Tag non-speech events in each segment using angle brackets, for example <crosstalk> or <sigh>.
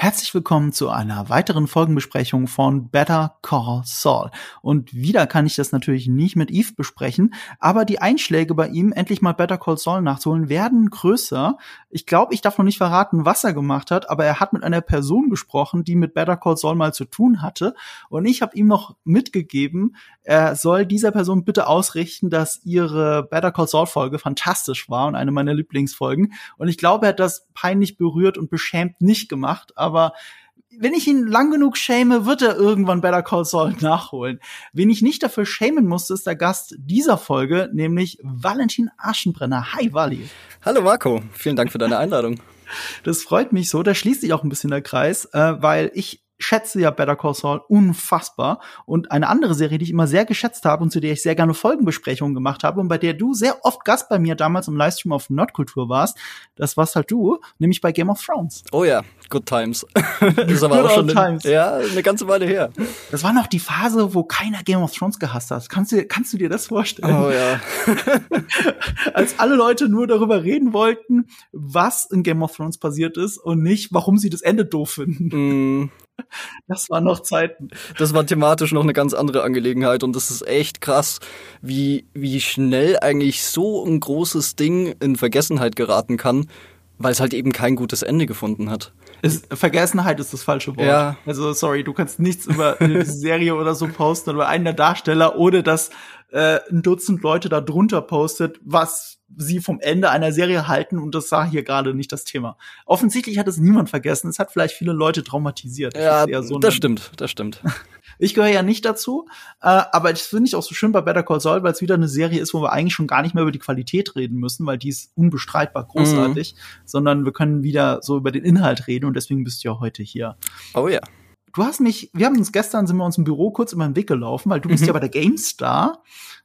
Herzlich willkommen zu einer weiteren Folgenbesprechung von Better Call Saul. Und wieder kann ich das natürlich nicht mit Eve besprechen, aber die Einschläge bei ihm, endlich mal Better Call Saul nachzuholen, werden größer. Ich glaube, ich darf noch nicht verraten, was er gemacht hat, aber er hat mit einer Person gesprochen, die mit Better Call Saul mal zu tun hatte. Und ich habe ihm noch mitgegeben, er soll dieser Person bitte ausrichten, dass ihre Better Call Saul Folge fantastisch war und eine meiner Lieblingsfolgen. Und ich glaube, er hat das peinlich berührt und beschämt nicht gemacht aber wenn ich ihn lang genug schäme, wird er irgendwann Better Call Saul nachholen. Wen ich nicht dafür schämen musste, ist der Gast dieser Folge, nämlich Valentin Aschenbrenner. Hi, Wally. Hallo, Marco. Vielen Dank für deine Einladung. Das freut mich so. Da schließt sich auch ein bisschen der Kreis, äh, weil ich schätze ja Better Call Saul unfassbar. Und eine andere Serie, die ich immer sehr geschätzt habe und zu der ich sehr gerne Folgenbesprechungen gemacht habe und bei der du sehr oft Gast bei mir damals im Livestream auf Nordkultur warst, das warst halt du, nämlich bei Game of Thrones. Oh ja, Good Times. das <laughs> ist aber auch schon eine, ja, eine ganze Weile her. Das war noch die Phase, wo keiner Game of Thrones gehasst hat. Kannst du, kannst du dir das vorstellen? Oh ja. <laughs> Als alle Leute nur darüber reden wollten, was in Game of Thrones passiert ist und nicht, warum sie das Ende doof finden. Mm. Das waren noch Zeiten. Das war thematisch noch eine ganz andere Angelegenheit und das ist echt krass, wie, wie schnell eigentlich so ein großes Ding in Vergessenheit geraten kann, weil es halt eben kein gutes Ende gefunden hat. Ist, Vergessenheit ist das falsche Wort. Ja. Also sorry, du kannst nichts über eine <laughs> Serie oder so posten oder einen der Darsteller, ohne dass äh, ein Dutzend Leute da drunter postet, was sie vom Ende einer Serie halten und das sah hier gerade nicht das Thema. Offensichtlich hat es niemand vergessen. Es hat vielleicht viele Leute traumatisiert. Ja, so das stimmt, das stimmt. <laughs> Ich gehöre ja nicht dazu, äh, aber das finde ich auch so schön bei Better Call Saul, weil es wieder eine Serie ist, wo wir eigentlich schon gar nicht mehr über die Qualität reden müssen, weil die ist unbestreitbar großartig, mhm. sondern wir können wieder so über den Inhalt reden und deswegen bist du ja heute hier. Oh ja. Du hast mich, wir haben uns gestern sind wir uns im Büro kurz über den Weg gelaufen, weil du bist mhm. ja bei der GameStar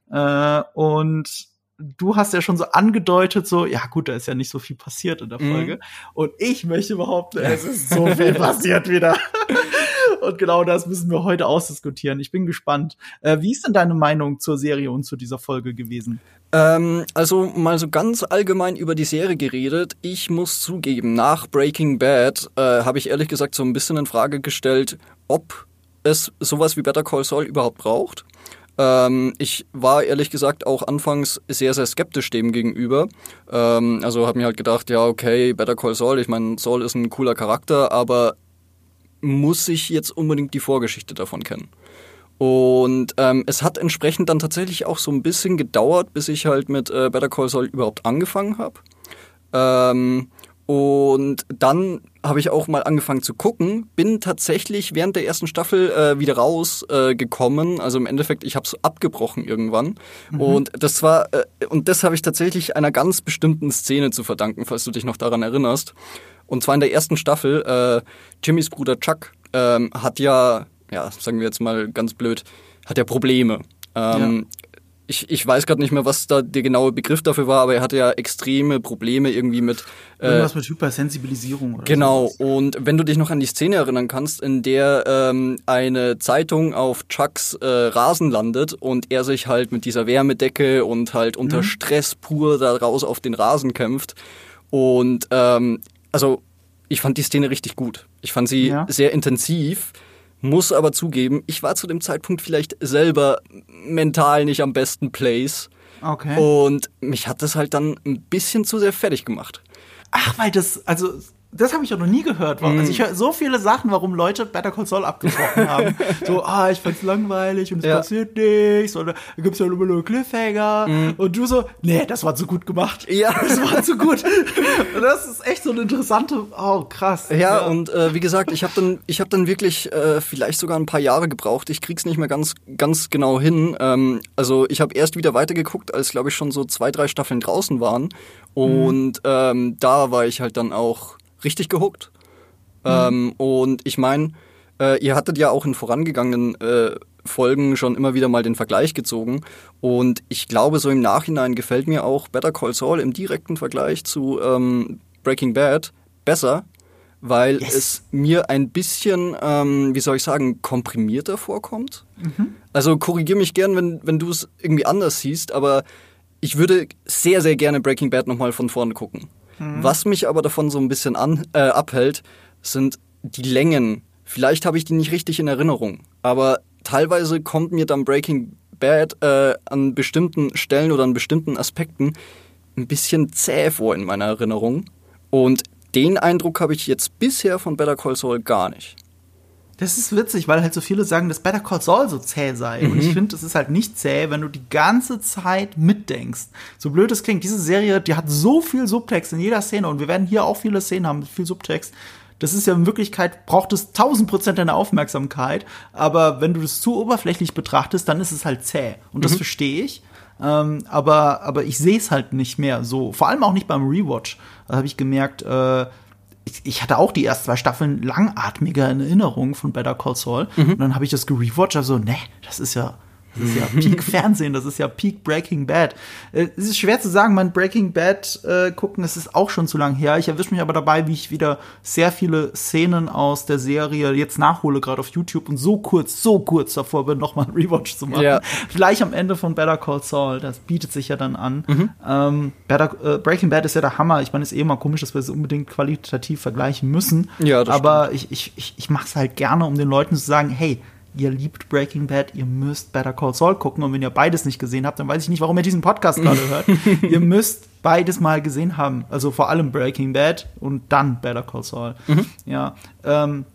äh, und du hast ja schon so angedeutet, so, ja gut, da ist ja nicht so viel passiert in der mhm. Folge. Mhm. Und ich möchte behaupten, es ist so <laughs> viel passiert wieder. Und genau das müssen wir heute ausdiskutieren. Ich bin gespannt. Äh, wie ist denn deine Meinung zur Serie und zu dieser Folge gewesen? Ähm, also mal so ganz allgemein über die Serie geredet. Ich muss zugeben, nach Breaking Bad äh, habe ich ehrlich gesagt so ein bisschen in Frage gestellt, ob es sowas wie Better Call Saul überhaupt braucht. Ähm, ich war ehrlich gesagt auch anfangs sehr, sehr skeptisch dem gegenüber. Ähm, also habe mir halt gedacht, ja, okay, Better Call Saul, ich meine, Saul ist ein cooler Charakter, aber muss ich jetzt unbedingt die Vorgeschichte davon kennen? Und ähm, es hat entsprechend dann tatsächlich auch so ein bisschen gedauert, bis ich halt mit äh, Better Call Saul überhaupt angefangen habe. Ähm, und dann habe ich auch mal angefangen zu gucken, bin tatsächlich während der ersten Staffel äh, wieder rausgekommen. Äh, also im Endeffekt, ich habe es abgebrochen irgendwann. Mhm. Und das war äh, und das habe ich tatsächlich einer ganz bestimmten Szene zu verdanken, falls du dich noch daran erinnerst. Und zwar in der ersten Staffel. Äh, Jimmys Bruder Chuck ähm, hat ja, ja, sagen wir jetzt mal ganz blöd, hat ja Probleme. Ähm, ja ich, ich weiß gerade nicht mehr, was da der genaue Begriff dafür war, aber er hatte ja extreme Probleme irgendwie mit. Äh, Irgendwas mit Hypersensibilisierung oder Genau, sowas. und wenn du dich noch an die Szene erinnern kannst, in der ähm, eine Zeitung auf Chucks äh, Rasen landet und er sich halt mit dieser Wärmedecke und halt unter mhm. Stress pur da raus auf den Rasen kämpft. Und ähm, also ich fand die Szene richtig gut. Ich fand sie ja. sehr intensiv muss aber zugeben, ich war zu dem Zeitpunkt vielleicht selber mental nicht am besten Place. Okay. Und mich hat das halt dann ein bisschen zu sehr fertig gemacht. Ach, weil das, also das habe ich auch noch nie gehört. Mm. Also ich höre so viele Sachen, warum Leute Better Call Saul abgebrochen haben. <laughs> so, ah, ich fand's langweilig und es ja. passiert nichts. Oder da gibt's ja immer nur Cliffhanger. Mm. Und du so, nee, das war zu gut gemacht. Ja. <laughs> Das war zu gut. das ist echt so eine interessante, oh, krass. Ja, ja. und äh, wie gesagt, ich habe dann, ich habe dann wirklich äh, vielleicht sogar ein paar Jahre gebraucht. Ich krieg's nicht mehr ganz, ganz genau hin. Ähm, also ich habe erst wieder weitergeguckt, als glaube ich schon so zwei, drei Staffeln draußen waren. Und mm. ähm, da war ich halt dann auch richtig gehuckt. Mhm. Ähm, und ich meine, äh, ihr hattet ja auch in vorangegangenen äh, Folgen schon immer wieder mal den Vergleich gezogen. Und ich glaube, so im Nachhinein gefällt mir auch Better Call Saul im direkten Vergleich zu ähm, Breaking Bad besser, weil yes. es mir ein bisschen, ähm, wie soll ich sagen, komprimierter vorkommt. Mhm. Also korrigier mich gern, wenn, wenn du es irgendwie anders siehst, aber ich würde sehr, sehr gerne Breaking Bad nochmal von vorne gucken. Mhm. Was mich aber davon so ein bisschen an, äh, abhält, sind die Längen, vielleicht habe ich die nicht richtig in Erinnerung, aber teilweise kommt mir dann Breaking Bad äh, an bestimmten Stellen oder an bestimmten Aspekten ein bisschen zäh vor in meiner Erinnerung. Und den Eindruck habe ich jetzt bisher von Better Call Saul gar nicht. Das ist witzig, weil halt so viele sagen, dass Better Call Saul so zäh sei. Mhm. Und ich mhm. finde, es ist halt nicht zäh, wenn du die ganze Zeit mitdenkst. So blöd es klingt, diese Serie, die hat so viel Subtext in jeder Szene und wir werden hier auch viele Szenen haben mit viel Subtext. Das ist ja in Wirklichkeit, braucht es 1000 Prozent deiner Aufmerksamkeit. Aber wenn du das zu oberflächlich betrachtest, dann ist es halt zäh. Und das mhm. verstehe ich. Ähm, aber, aber ich sehe es halt nicht mehr so. Vor allem auch nicht beim Rewatch. Da habe ich gemerkt, äh, ich, ich, hatte auch die ersten zwei Staffeln langatmiger in Erinnerung von Better Call Saul. Mhm. Und dann habe ich das gerewatcht, also, ne, das ist ja das ist ja <laughs> Peak Fernsehen, das ist ja Peak Breaking Bad. Äh, es ist schwer zu sagen, mein Breaking Bad äh, gucken, das ist auch schon zu lang her. Ich erwische mich aber dabei, wie ich wieder sehr viele Szenen aus der Serie jetzt nachhole, gerade auf YouTube und so kurz, so kurz davor bin, nochmal einen Rewatch zu machen. Ja. Gleich am Ende von Better Call Saul, das bietet sich ja dann an. Mhm. Ähm, Better, äh, Breaking Bad ist ja der Hammer. Ich meine, es ist eh immer komisch, dass wir es unbedingt qualitativ vergleichen müssen. Ja, das aber stimmt. ich, ich, ich, ich mache es halt gerne, um den Leuten zu sagen, hey, ihr liebt Breaking Bad, ihr müsst Better Call Saul gucken. Und wenn ihr beides nicht gesehen habt, dann weiß ich nicht, warum ihr diesen Podcast gerade hört. <laughs> ihr müsst beides mal gesehen haben. Also vor allem Breaking Bad und dann Better Call Saul. Mhm. Ja. Ähm,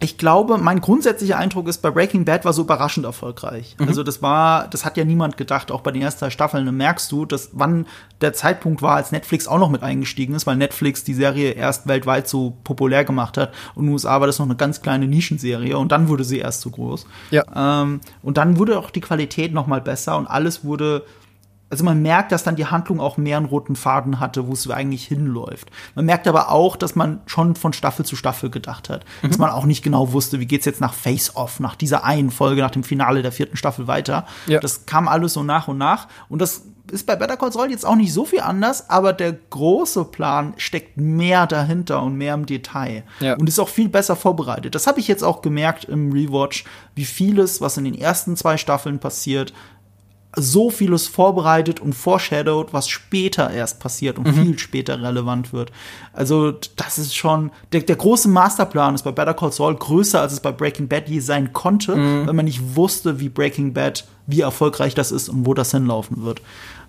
ich glaube, mein grundsätzlicher Eindruck ist, bei Breaking Bad war so überraschend erfolgreich. Mhm. Also das war, das hat ja niemand gedacht, auch bei den ersten Staffeln. Dann merkst du, dass wann der Zeitpunkt war, als Netflix auch noch mit eingestiegen ist, weil Netflix die Serie erst weltweit so populär gemacht hat. Und in den USA war das noch eine ganz kleine Nischenserie und dann wurde sie erst so groß. Ja. Ähm, und dann wurde auch die Qualität noch mal besser und alles wurde also man merkt, dass dann die Handlung auch mehr einen roten Faden hatte, wo es eigentlich hinläuft. Man merkt aber auch, dass man schon von Staffel zu Staffel gedacht hat. Mhm. Dass man auch nicht genau wusste, wie geht's jetzt nach Face Off, nach dieser einen Folge, nach dem Finale der vierten Staffel weiter. Ja. Das kam alles so nach und nach. Und das ist bei Better Call Saul jetzt auch nicht so viel anders, aber der große Plan steckt mehr dahinter und mehr im Detail ja. und ist auch viel besser vorbereitet. Das habe ich jetzt auch gemerkt im Rewatch, wie vieles, was in den ersten zwei Staffeln passiert, so vieles vorbereitet und foreshadowed, was später erst passiert und mhm. viel später relevant wird. Also, das ist schon, der, der große Masterplan ist bei Better Call Saul größer, als es bei Breaking Bad je sein konnte, mhm. weil man nicht wusste, wie Breaking Bad, wie erfolgreich das ist und wo das hinlaufen wird.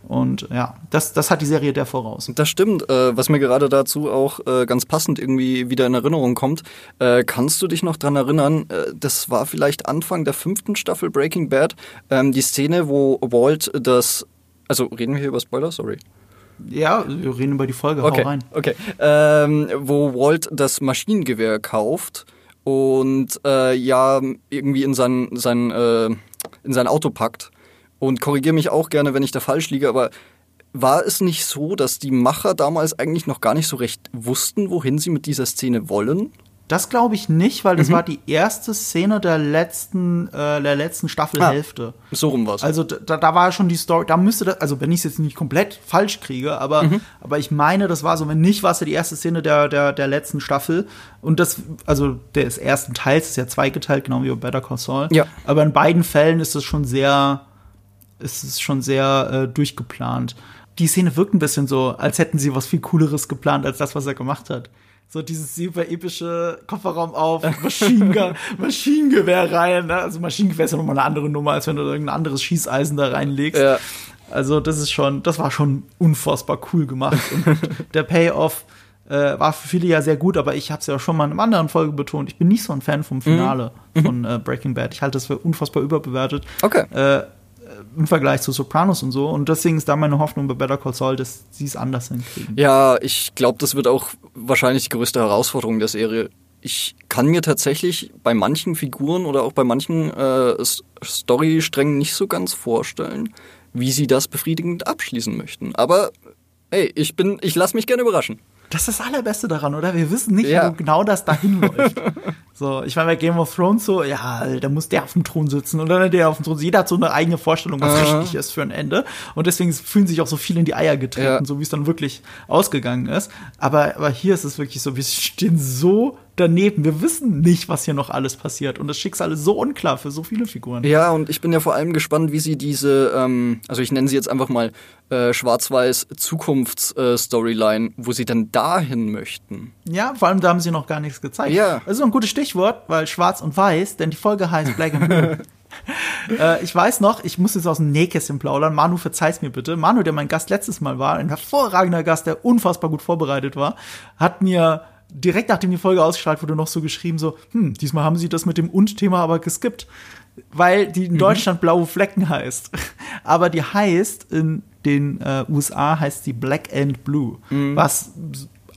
Und ja, das, das hat die Serie der voraus. Das stimmt. Äh, was mir gerade dazu auch äh, ganz passend irgendwie wieder in Erinnerung kommt, äh, kannst du dich noch dran erinnern, äh, das war vielleicht Anfang der fünften Staffel Breaking Bad, ähm, die Szene, wo Walt das, also reden wir hier über Spoiler, sorry. Ja, wir reden über die Folge, okay, hau rein. Okay, ähm, wo Walt das Maschinengewehr kauft und äh, ja irgendwie in sein, sein, äh, in sein Auto packt und korrigiere mich auch gerne, wenn ich da falsch liege, aber war es nicht so, dass die Macher damals eigentlich noch gar nicht so recht wussten, wohin sie mit dieser Szene wollen? Das glaube ich nicht, weil das mhm. war die erste Szene der letzten, äh, der letzten Staffelhälfte. Ah, so rum war's. Also da, da war schon die Story, da müsste das, also wenn ich es jetzt nicht komplett falsch kriege, aber, mhm. aber ich meine, das war so, wenn nicht, war es ja die erste Szene der, der, der letzten Staffel. Und das, also des ersten Teils ist ja zweigeteilt, genau wie bei Better Call Saul. Ja. Aber in beiden Fällen ist es schon sehr, ist es schon sehr äh, durchgeplant. Die Szene wirkt ein bisschen so, als hätten sie was viel Cooleres geplant als das, was er gemacht hat. So dieses super epische Kofferraum auf, <laughs> Maschinengewehr, Maschinengewehr rein. Ne? Also Maschinengewehr ist ja nochmal eine andere Nummer, als wenn du irgendein anderes Schießeisen da reinlegst. Ja. Also das ist schon, das war schon unfassbar cool gemacht. Und <laughs> der Payoff äh, war für viele ja sehr gut, aber ich habe es ja schon mal in einer anderen Folge betont. Ich bin nicht so ein Fan vom Finale mhm. von äh, Breaking Bad. Ich halte das für unfassbar überbewertet. Okay. Äh, im Vergleich zu Sopranos und so. Und deswegen ist da meine Hoffnung bei Better Call Saul, dass sie es anders hinkriegen. Ja, ich glaube, das wird auch wahrscheinlich die größte Herausforderung der Serie. Ich kann mir tatsächlich bei manchen Figuren oder auch bei manchen äh, Storysträngen nicht so ganz vorstellen, wie sie das befriedigend abschließen möchten. Aber hey, ich bin, ich lasse mich gerne überraschen. Das ist das Allerbeste daran, oder? Wir wissen nicht, ja. wo genau das dahin <laughs> läuft. So, ich meine, bei Game of Thrones so, ja, da muss der auf dem Thron sitzen und dann der auf dem Thron. Jeder hat so eine eigene Vorstellung, was uh richtig ist für ein Ende. Und deswegen fühlen sich auch so viele in die Eier getreten, ja. so wie es dann wirklich ausgegangen ist. Aber, aber hier ist es wirklich so, wir stehen so daneben. Wir wissen nicht, was hier noch alles passiert. Und das Schicksal ist so unklar für so viele Figuren. Ja, und ich bin ja vor allem gespannt, wie sie diese, ähm, also ich nenne sie jetzt einfach mal äh, schwarz-weiß Zukunfts-Storyline, äh, wo sie dann dahin möchten. Ja, vor allem da haben sie noch gar nichts gezeigt. Ja. Das ist ein gutes Stichwort, weil schwarz und weiß, denn die Folge heißt Black and Blue. <laughs> äh, ich weiß noch, ich muss jetzt aus dem Nähkästchen plaudern. Manu, verzeih's mir bitte. Manu, der mein Gast letztes Mal war, ein hervorragender Gast, der unfassbar gut vorbereitet war, hat mir direkt nachdem die Folge ausgestrahlt wurde, noch so geschrieben, so, hm, diesmal haben sie das mit dem Und-Thema aber geskippt. Weil die in mhm. Deutschland blaue Flecken heißt. <laughs> aber die heißt, in den äh, USA heißt sie Black and Blue. Mhm. Was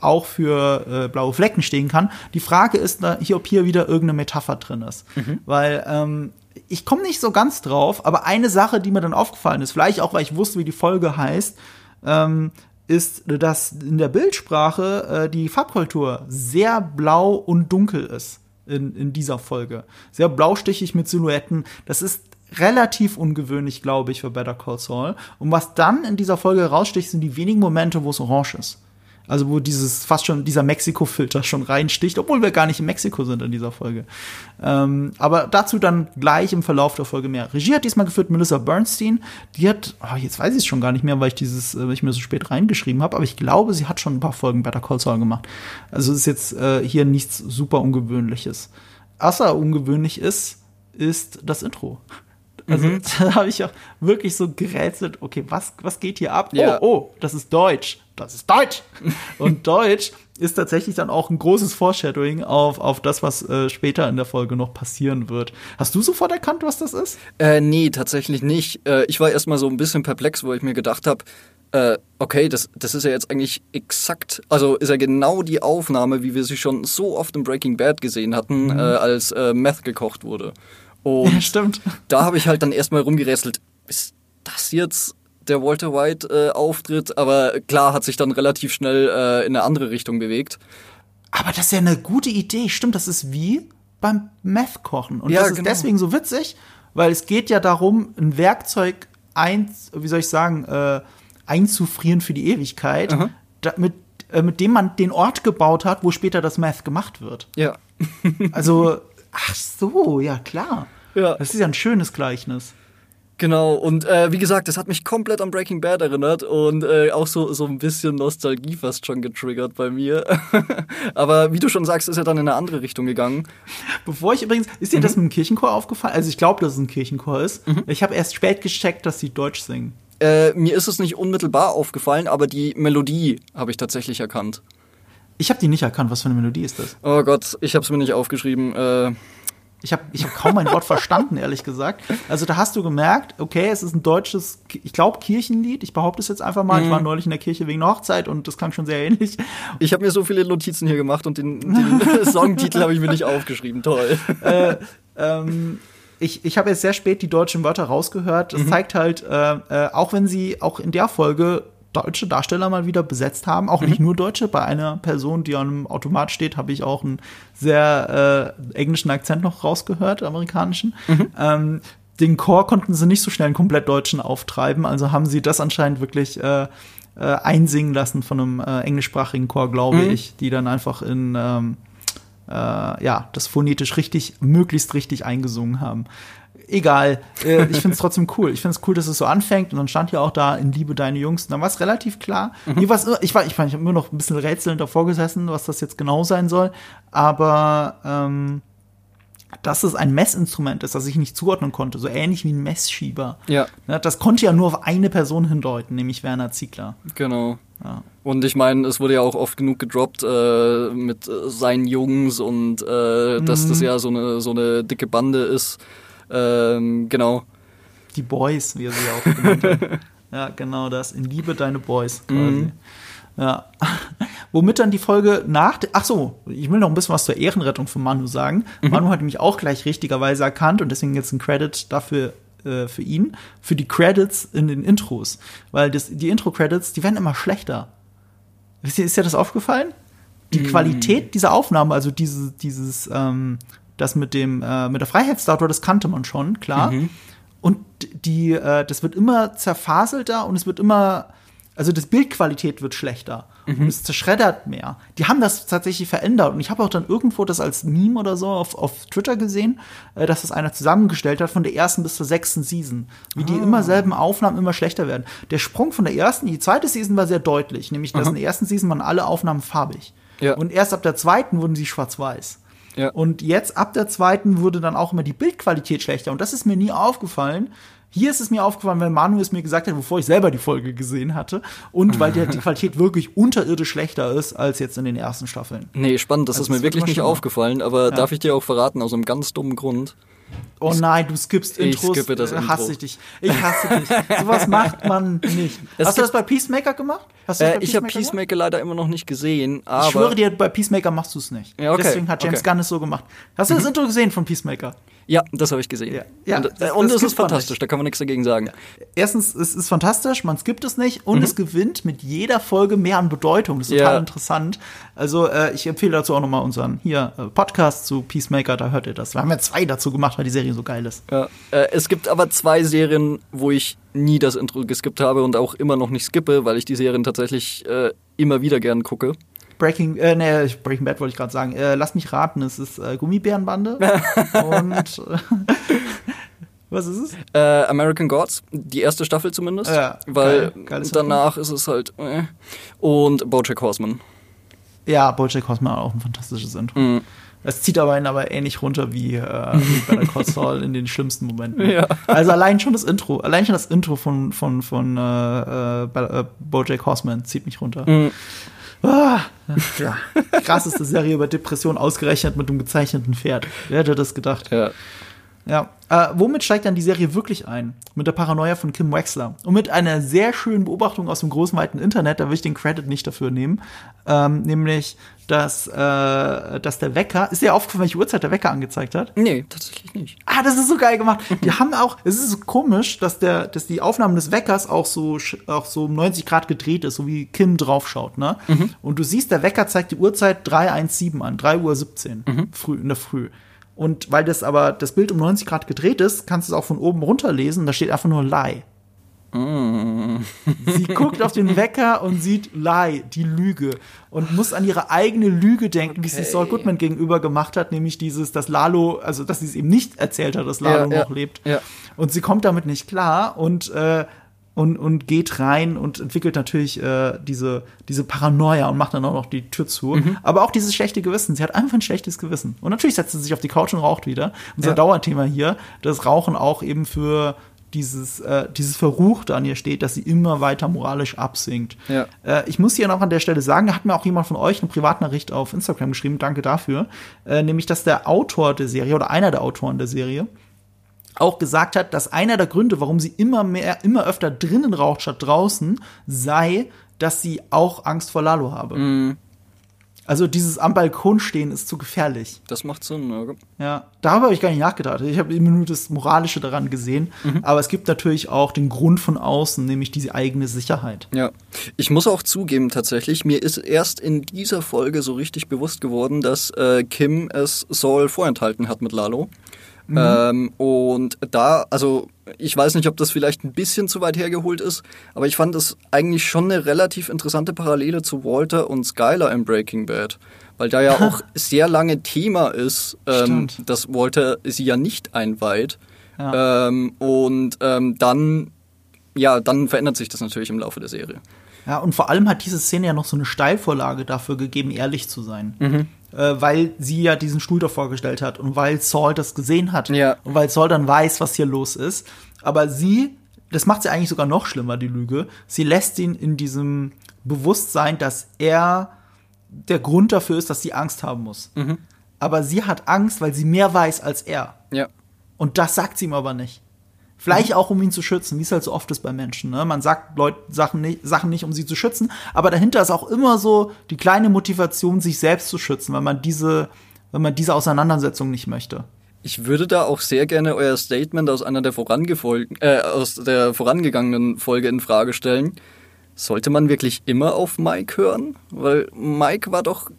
auch für äh, blaue Flecken stehen kann. Die Frage ist, da, hier, ob hier wieder irgendeine Metapher drin ist. Mhm. Weil ähm, ich komme nicht so ganz drauf, aber eine Sache, die mir dann aufgefallen ist, vielleicht auch, weil ich wusste, wie die Folge heißt, ähm, ist, dass in der Bildsprache äh, die Farbkultur sehr blau und dunkel ist in, in dieser Folge. Sehr blaustichig mit Silhouetten. Das ist relativ ungewöhnlich, glaube ich, für Better Call Saul. Und was dann in dieser Folge heraussticht, sind die wenigen Momente, wo es orange ist. Also wo dieses fast schon dieser Mexiko-Filter schon reinsticht, obwohl wir gar nicht in Mexiko sind in dieser Folge. Ähm, aber dazu dann gleich im Verlauf der Folge mehr. Regie hat diesmal geführt Melissa Bernstein. Die hat, oh, jetzt weiß ich es schon gar nicht mehr, weil ich dieses, äh, weil ich mir so spät reingeschrieben habe, aber ich glaube, sie hat schon ein paar Folgen Better Call Saul gemacht. Also ist jetzt äh, hier nichts super Ungewöhnliches. Außer ungewöhnlich ist, ist das Intro. Also mhm. <laughs> da habe ich auch wirklich so gerätselt, okay, was, was geht hier ab? Ja. Oh, oh, das ist Deutsch. Das ist Deutsch. <laughs> Und Deutsch ist tatsächlich dann auch ein großes Foreshadowing auf, auf das, was äh, später in der Folge noch passieren wird. Hast du sofort erkannt, was das ist? Äh, nee, tatsächlich nicht. Äh, ich war erstmal so ein bisschen perplex, wo ich mir gedacht habe, äh, okay, das, das ist ja jetzt eigentlich exakt, also ist ja genau die Aufnahme, wie wir sie schon so oft im Breaking Bad gesehen hatten, mhm. äh, als äh, Meth gekocht wurde. Und ja, stimmt. Da habe ich halt dann erstmal rumgerätselt, ist das jetzt der Walter White äh, Auftritt? Aber klar, hat sich dann relativ schnell äh, in eine andere Richtung bewegt. Aber das ist ja eine gute Idee. Stimmt, das ist wie beim Meth-Kochen. Und ja, das ist genau. deswegen so witzig, weil es geht ja darum, ein Werkzeug ein, wie soll ich sagen, äh, einzufrieren für die Ewigkeit, da, mit, äh, mit dem man den Ort gebaut hat, wo später das Meth gemacht wird. Ja. also, ach so, ja klar. Ja. Das ist ja ein schönes Gleichnis. Genau, und äh, wie gesagt, das hat mich komplett an Breaking Bad erinnert und äh, auch so, so ein bisschen Nostalgie fast schon getriggert bei mir. <laughs> Aber wie du schon sagst, ist er dann in eine andere Richtung gegangen. Bevor ich übrigens, ist dir mhm. das mit dem Kirchenchor aufgefallen? Also ich glaube, dass es ein Kirchenchor ist. Mhm. Ich habe erst spät gecheckt, dass sie Deutsch singen. Äh, mir ist es nicht unmittelbar aufgefallen, aber die Melodie habe ich tatsächlich erkannt. Ich habe die nicht erkannt. Was für eine Melodie ist das? Oh Gott, ich habe es mir nicht aufgeschrieben. Äh ich habe ich hab kaum ein Wort verstanden, ehrlich gesagt. Also da hast du gemerkt, okay, es ist ein deutsches, ich glaube, Kirchenlied. Ich behaupte es jetzt einfach mal. Mhm. Ich war neulich in der Kirche wegen einer Hochzeit und das klang schon sehr ähnlich. Ich habe mir so viele Notizen hier gemacht und den, den <laughs> Songtitel habe ich mir nicht aufgeschrieben. Toll. Äh, ähm, ich, ich habe jetzt sehr spät die deutschen Wörter rausgehört. Das mhm. zeigt halt, äh, äh, auch wenn sie auch in der Folge deutsche Darsteller mal wieder besetzt haben. Auch mhm. nicht nur Deutsche. Bei einer Person, die an einem Automat steht, habe ich auch einen sehr äh, englischen Akzent noch rausgehört, amerikanischen. Mhm. Ähm, den Chor konnten sie nicht so schnell einen komplett deutschen auftreiben, also haben sie das anscheinend wirklich äh, äh, einsingen lassen von einem äh, englischsprachigen Chor, glaube mhm. ich, die dann einfach in ähm, äh, ja das phonetisch richtig, möglichst richtig eingesungen haben egal. Äh, ich finde es trotzdem cool. Ich finde es cool, dass es so anfängt. Und dann stand ja auch da in Liebe deine Jungs. Und dann war es relativ klar. Mhm. ich war, ich war, ich, war, ich habe immer noch ein bisschen rätselnd davor gesessen, was das jetzt genau sein soll. Aber ähm, dass es ein Messinstrument ist, das ich nicht zuordnen konnte, so ähnlich wie ein Messschieber. Ja. ja das konnte ja nur auf eine Person hindeuten, nämlich Werner Ziegler. Genau. Ja. Und ich meine, es wurde ja auch oft genug gedroppt äh, mit äh, seinen Jungs und äh, dass mhm. das ja so eine, so eine dicke Bande ist. Ähm, genau. Die Boys, wie er sie auch genannt hat. <laughs> Ja, genau das. In Liebe deine Boys quasi. Mhm. Ja. <laughs> Womit dann die Folge nach. Ach so, ich will noch ein bisschen was zur Ehrenrettung von Manu sagen. Mhm. Manu hat mich auch gleich richtigerweise erkannt und deswegen jetzt ein Credit dafür äh, für ihn, für die Credits in den Intros. Weil das, die Intro-Credits, die werden immer schlechter. Ist dir, ist dir das aufgefallen? Die mhm. Qualität dieser Aufnahme, also diese, dieses, ähm, das mit dem äh, mit der Freiheitsstatue, das kannte man schon, klar. Mhm. Und die, äh, das wird immer zerfaselter und es wird immer, also das Bildqualität wird schlechter. und es zerschreddert mehr. Die haben das tatsächlich verändert und ich habe auch dann irgendwo das als Meme oder so auf, auf Twitter gesehen, äh, dass das einer zusammengestellt hat von der ersten bis zur sechsten Season. Wie die immer selben Aufnahmen immer schlechter werden. Der Sprung von der ersten die zweite Season war sehr deutlich, nämlich dass in der ersten Season waren alle Aufnahmen farbig. Ja. Und erst ab der zweiten wurden sie schwarz-weiß. Ja. Und jetzt ab der zweiten wurde dann auch immer die Bildqualität schlechter. Und das ist mir nie aufgefallen. Hier ist es mir aufgefallen, weil Manu es mir gesagt hat, bevor ich selber die Folge gesehen hatte. Und weil die, die Qualität wirklich unterirdisch schlechter ist als jetzt in den ersten Staffeln. Nee, spannend, das Also ist mir wirklich nicht aufgefallen, aber darf ich dir auch verraten, aus einem ganz dummen Grund. Oh nein, du skippst Ich Intros. skippe das äh, Intro. hasse ich dich. Ich hasse dich. <laughs> Sowas macht man nicht. Es Hast du das bei Peacemaker gemacht? Hast du das Äh, bei ich habe gemacht? Peacemaker leider immer noch nicht gesehen, aber Ich schwöre dir, bei Peacemaker machst du es nicht. Ja, okay, Deswegen hat James okay. Mhm. Gunn es so gemacht. Hast du das Intro gesehen von Peacemaker? Ja, das habe ich gesehen. Ja. Ja, und das- äh, und das es ist fantastisch, nicht. da kann man nichts dagegen sagen. Erstens, es ist fantastisch, man skippt es nicht und Mhm. es gewinnt mit jeder Folge mehr an Bedeutung. Das ist total Ja. interessant. Also äh, ich empfehle dazu auch nochmal unseren hier äh, Podcast zu Peacemaker, da hört ihr das. Wir haben ja zwei dazu gemacht, weil die Serie so geil ist. Ja. Äh, es gibt aber zwei Serien, wo ich nie das Intro geskippt habe und auch immer noch nicht skippe, weil ich die Serien tatsächlich äh, immer wieder gern gucke. Breaking, äh, nee, Breaking Bad wollte ich gerade sagen. Äh, lass mich raten, es ist äh, Gummibärenbande. <laughs> und <laughs> was ist es? Äh, American Gods, die erste Staffel zumindest, Ja, weil geil. Danach ist es halt äh. und BoJack Horseman. Ja, Bojack Horseman auch ein fantastisches Intro. Mhm. Es zieht aber ihn aber ähnlich runter wie, äh, wie <laughs> bei der Saul in den schlimmsten Momenten. Ja. Also allein schon das Intro, allein schon das Intro von, von, von äh, äh, äh, Bojack Horseman zieht mich runter. Mhm. Ah, ja. Krasseste Serie über Depression ausgerechnet mit einem gezeichneten Pferd. Wer hätte das gedacht? Ja. Ja. Äh, womit steigt dann die Serie wirklich ein? Mit der Paranoia von Kim Wexler. Und mit einer sehr schönen Beobachtung aus dem großen, weiten Internet, da will ich den Credit nicht dafür nehmen. Ähm, nämlich, dass, äh, dass der Wecker, ist dir aufgefallen, welche Uhrzeit der Wecker angezeigt hat? Nee, tatsächlich nicht. Ah, das ist so geil gemacht. Die haben auch, es ist so komisch, dass der, dass die Aufnahme des Weckers auch so, auch so um 90 Grad gedreht ist, so wie Kim draufschaut, ne? Und du siehst, der Wecker zeigt die Uhrzeit 317 an, 3 Uhr 17, früh, in der Früh. Und weil das aber das Bild um 90 Grad gedreht ist, kannst du es auch von oben runterlesen, da steht einfach nur Lie. Sie guckt auf den Wecker und sieht Lie, die Lüge. Und muss an ihre eigene Lüge denken, wie sie Okay. Saul Goodman gegenüber gemacht hat, nämlich dieses, dass Lalo, also dass sie es eben nicht erzählt hat, dass Lalo Ja, ja, noch lebt. ja. Und sie kommt damit nicht klar und, äh, und, und geht rein und entwickelt natürlich äh, diese, diese Paranoia und macht dann auch noch die Tür zu. Mhm. Aber auch dieses schlechte Gewissen. Sie hat einfach ein schlechtes Gewissen. Und natürlich setzt sie sich auf die Couch und raucht wieder. Unser Ja. Dauerthema hier, das Rauchen auch eben für dieses, äh, dieses Verruchte an ihr steht, dass sie immer weiter moralisch absinkt. Ja. Äh, ich muss hier noch an der Stelle sagen, da hat mir auch jemand von euch eine Privatnachricht auf Instagram geschrieben, danke dafür, äh, nämlich, dass der Autor der Serie oder einer der Autoren der Serie auch gesagt hat, dass einer der Gründe, warum sie immer mehr, immer öfter drinnen raucht statt draußen, sei, dass sie auch Angst vor Lalo habe. Also dieses am Balkon stehen ist zu gefährlich. Das macht Sinn. Ja. Ja, darüber habe ich gar nicht nachgedacht. Ich habe immer nur das Moralische daran gesehen. Aber es gibt natürlich auch den Grund von außen, nämlich diese eigene Sicherheit. Ja, ich muss auch zugeben tatsächlich, mir ist erst in dieser Folge so richtig bewusst geworden, dass äh, Kim es Saul vorenthalten hat mit Lalo. Ähm, und da, also ich weiß nicht, ob das vielleicht ein bisschen zu weit hergeholt ist, aber ich fand es eigentlich schon eine relativ interessante Parallele zu Walter und Skylar im Breaking Bad. Weil da ja <laughs> auch sehr lange Thema ist, ähm, dass Walter sie ja nicht einweiht. Ja. Ähm, und ähm, dann, ja, dann verändert sich das natürlich im Laufe der Serie. Ja, und vor allem hat diese Szene ja noch so eine Steilvorlage dafür gegeben, ehrlich zu sein. Äh, weil sie ja diesen Stuhl da vorgestellt hat und weil Saul das gesehen hat. Ja. Und weil Saul dann weiß, was hier los ist. Aber sie, das macht sie eigentlich sogar noch schlimmer, die Lüge. Sie lässt ihn in diesem Bewusstsein, dass er der Grund dafür ist, dass sie Angst haben muss. Aber sie hat Angst, weil sie mehr weiß als er. Ja. Und das sagt sie ihm aber nicht. Vielleicht auch, um ihn zu schützen, wie es halt so oft ist bei Menschen. Ne? Man sagt Leute Sachen nicht, Sachen nicht, um sie zu schützen, aber dahinter ist auch immer so die kleine Motivation, sich selbst zu schützen, wenn man diese, wenn man diese Auseinandersetzung nicht möchte. Ich würde da auch sehr gerne euer Statement aus einer der äh, aus der vorangegangenen Folge in Frage stellen. Sollte man wirklich immer auf Mike hören? Weil Mike war doch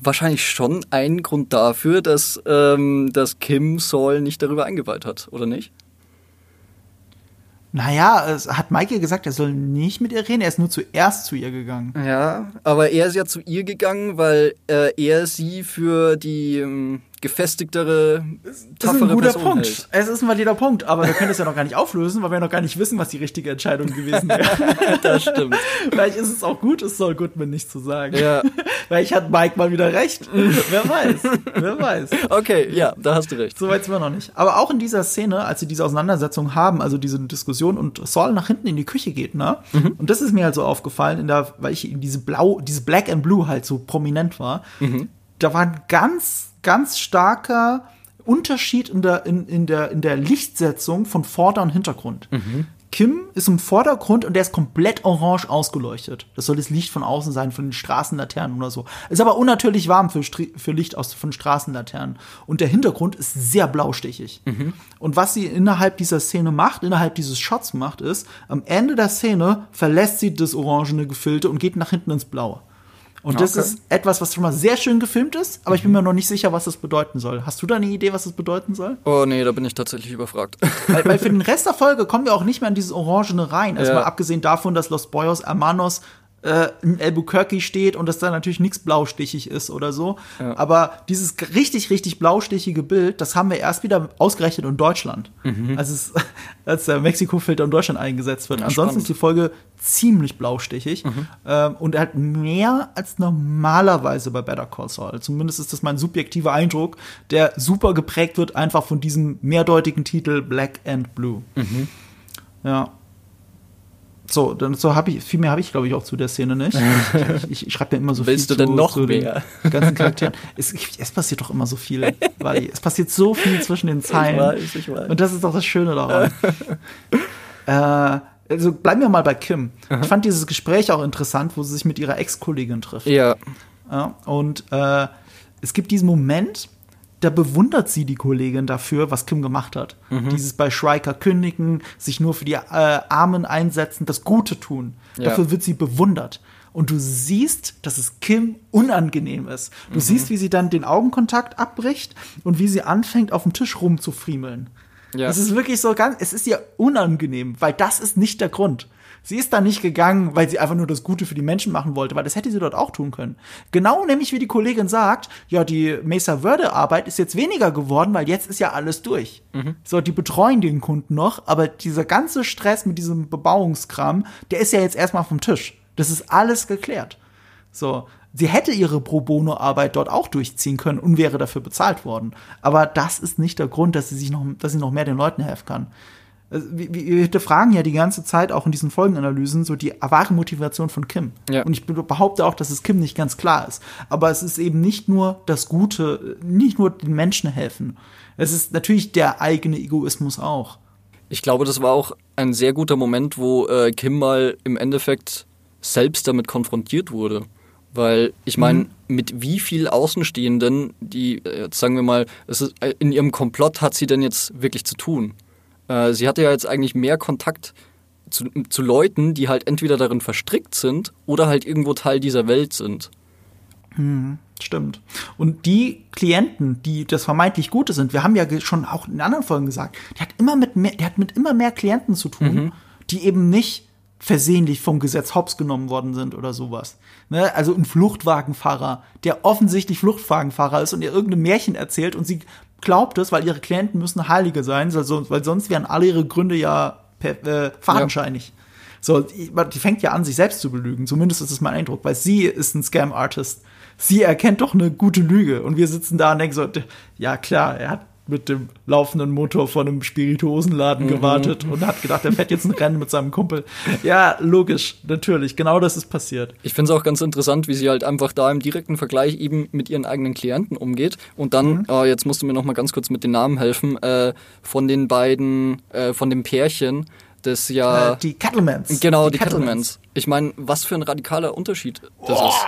wahrscheinlich schon ein Grund dafür, dass, ähm, dass Kim Saul nicht darüber eingeweiht hat, oder nicht? Naja, es hat Michael gesagt, er soll nicht mit ihr reden, er ist nur zuerst zu ihr gegangen. Ja, aber er ist ja zu ihr gegangen, weil äh, er sie für die ähm, gefestigtere, Das ist ein guter Person Punkt. hält. Es ist ein valider Punkt, aber wir können es ja noch gar nicht auflösen, weil wir noch gar nicht wissen, was die richtige Entscheidung gewesen wäre. <laughs> Das stimmt. Vielleicht ist es auch gut, es soll Goodman nicht zu sagen. Ja. <laughs> Vielleicht hat Mike mal wieder recht. Wer weiß. Wer weiß. Okay, ja, da hast du recht. So weit sind wir noch nicht. Aber auch in dieser Szene, als sie diese Auseinandersetzung haben, also diese Diskussion und Saul nach hinten in die Küche geht, ne? Und das ist mir halt so aufgefallen, in der, weil ich in diese Blau, diese Black and Blue halt so prominent war. Da war ein ganz, ganz starker Unterschied in der, in, in der, in der Lichtsetzung von Vorder- und Hintergrund. Kim ist im Vordergrund und der ist komplett orange ausgeleuchtet. Das soll das Licht von außen sein, von den Straßenlaternen oder so. Ist aber unnatürlich warm für, Stri- für Licht aus, von Straßenlaternen. Und der Hintergrund ist sehr blaustichig. Und was sie innerhalb dieser Szene macht, innerhalb dieses Shots macht, ist, am Ende der Szene verlässt sie das orangene Gefilte und geht nach hinten ins Blaue. Und das Okay. ist etwas, was schon mal sehr schön gefilmt ist, aber ich bin mir noch nicht sicher, was das bedeuten soll. Hast du da eine Idee, was das bedeuten soll? Oh nee, da bin ich tatsächlich überfragt. Weil, weil für <laughs> den Rest der Folge kommen wir auch nicht mehr an dieses Orangene rein. Also Ja. mal abgesehen davon, dass Los Boyos Hermanos äh, in Albuquerque steht und dass da natürlich nichts blaustichig ist oder so. Ja. Aber dieses richtig, richtig blaustichige Bild, das haben wir erst wieder ausgerechnet in Deutschland. Als, es, <laughs> als der Mexiko-Filter in Deutschland eingesetzt wird. Ja, Ansonsten spannend. ist die Folge ziemlich blaustichig ähm, und halt mehr als normalerweise bei Better Call Saul. Zumindest ist das mein subjektiver Eindruck, der super geprägt wird einfach von diesem mehrdeutigen Titel Black and Blue. Ja. So, dann so habe ich viel mehr habe ich glaube ich auch zu der Szene nicht. <laughs> Ich, ich schreibe mir immer so Willst viel du denn zu, noch zu mehr? <laughs> ganzen Charakteren. Es, es passiert doch immer so viel, weil es passiert so viel zwischen den Zeilen. weiß, ich weiß. Und das ist doch das Schöne daran. <laughs> äh, also bleiben wir mal bei Kim. Ich fand dieses Gespräch auch interessant, wo sie sich mit ihrer Ex-Kollegin trifft. ja. Ja, und äh, es gibt diesen Moment, da bewundert sie die Kollegin dafür, was Kim gemacht hat. Mhm. Dieses bei Schreiker kündigen, sich nur für die äh, Armen einsetzen, das Gute tun. Ja. Dafür wird sie bewundert. Und du siehst, dass es Kim unangenehm ist. Du Mhm. siehst, wie sie dann den Augenkontakt abbricht und wie sie anfängt, auf dem Tisch rumzufriemeln. Ja. Es ist wirklich so ganz, es ist ihr unangenehm, weil das ist nicht der Grund. Sie ist da nicht gegangen, weil sie einfach nur das Gute für die Menschen machen wollte, weil das hätte sie dort auch tun können. Genau nämlich wie die Kollegin sagt, ja, die Mesa Verde Arbeit ist jetzt weniger geworden, weil jetzt ist ja alles durch. So, die betreuen den Kunden noch, aber dieser ganze Stress mit diesem Bebauungskram, der ist ja jetzt erstmal vom Tisch. Das ist alles geklärt. So, sie hätte ihre Pro Bono Arbeit dort auch durchziehen können und wäre dafür bezahlt worden. Aber das ist nicht der Grund, dass sie sich noch, dass sie noch mehr den Leuten helfen kann. Also, Wir, wir hinterfragen ja die ganze Zeit auch in diesen Folgenanalysen so die wahre Motivation von Kim. Ja. Und ich behaupte auch, dass es Kim nicht ganz klar ist. Aber es ist eben nicht nur das Gute, nicht nur den Menschen helfen. Es ist natürlich der eigene Egoismus auch. Ich glaube, das war auch ein sehr guter Moment, wo äh, Kim mal im Endeffekt selbst damit konfrontiert wurde. Weil ich meine, mit wie viel Außenstehenden, die, äh, sagen wir mal, es ist, äh, in ihrem Komplott hat sie denn jetzt wirklich zu tun? Äh, sie hatte ja jetzt eigentlich mehr Kontakt zu, zu Leuten, die halt entweder darin verstrickt sind oder halt irgendwo Teil dieser Welt sind. Stimmt. Und die Klienten, die das vermeintlich Gute sind, wir haben ja schon auch in anderen Folgen gesagt, der hat immer mit mehr, der hat mit immer mehr Klienten zu tun, die eben nicht versehentlich vom Gesetz hops genommen worden sind oder sowas. Ne? Also ein Fluchtwagenfahrer, der offensichtlich Fluchtwagenfahrer ist und ihr irgendein Märchen erzählt und sie glaubt es, weil ihre Klienten müssen Heilige sein, weil sonst wären alle ihre Gründe ja äh, fadenscheinig. So, die, fängt ja an, sich selbst zu belügen. Zumindest ist es mein Eindruck, weil sie ist ein Scam-Artist. Sie erkennt doch eine gute Lüge. Und wir sitzen da und denken so, ja klar, er hat mit dem laufenden Motor vor einem Spirituosenladen gewartet und hat gedacht, er fährt jetzt ein Rennen mit seinem Kumpel. Ja, logisch, natürlich, genau das ist passiert. Ich finde es auch ganz interessant, wie sie halt einfach da im direkten Vergleich eben mit ihren eigenen Klienten umgeht. Und dann, äh, jetzt musst du mir noch mal ganz kurz mit den Namen helfen, äh, von den beiden, äh, von dem Pärchen, das ja... Äh, die Cattlemans. genau, die, Cattlemans. Ich meine, was für ein radikaler Unterschied das ist.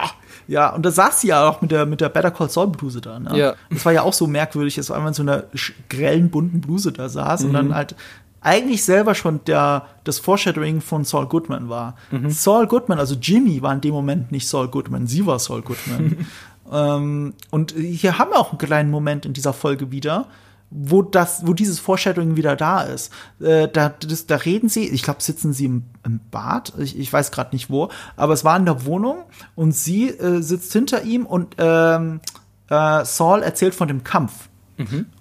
Ja, und da saß sie ja auch mit der, mit der Better Call Saul Bluse da. Ne? Ja. Das war ja auch so merkwürdig, dass sie einmal in so einer grellen, bunten Bluse da saß und dann halt eigentlich selber schon der, das Foreshadowing von Saul Goodman war. Saul Goodman, also Jimmy, war in dem Moment nicht Saul Goodman, sie war Saul Goodman. <laughs> ähm, und hier haben wir auch einen kleinen Moment in dieser Folge wieder, wo das, wo dieses Foreshadowing wieder da ist. Äh, da, das, da reden sie, ich glaube, sitzen sie im, im Bad, ich, ich weiß gerade nicht wo, aber es war in der Wohnung und sie äh, sitzt hinter ihm und ähm, äh, Saul erzählt von dem Kampf.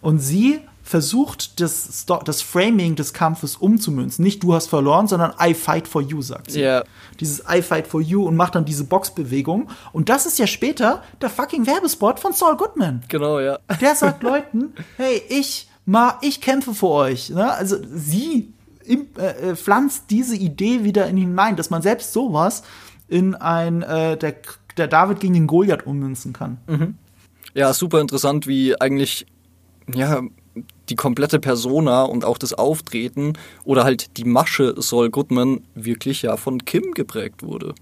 Und sie versucht, das, das Framing des Kampfes umzumünzen. Nicht du hast verloren, sondern I fight for you, sagt sie. Ja. Dieses I fight for you und macht dann diese Boxbewegung. Und das ist ja später der fucking Werbespot von Saul Goodman. Genau, ja. Der sagt <laughs> Leuten, hey, ich ma, ich kämpfe für euch. Ne? Also sie im, äh, äh, pflanzt diese Idee wieder in ihn hinein, dass man selbst sowas in ein äh, der, der David gegen den Goliath ummünzen kann. Ja, super interessant, wie eigentlich, ja, die komplette Persona und auch das Auftreten oder halt die Masche Saul Goodman wirklich ja von Kim geprägt wurde.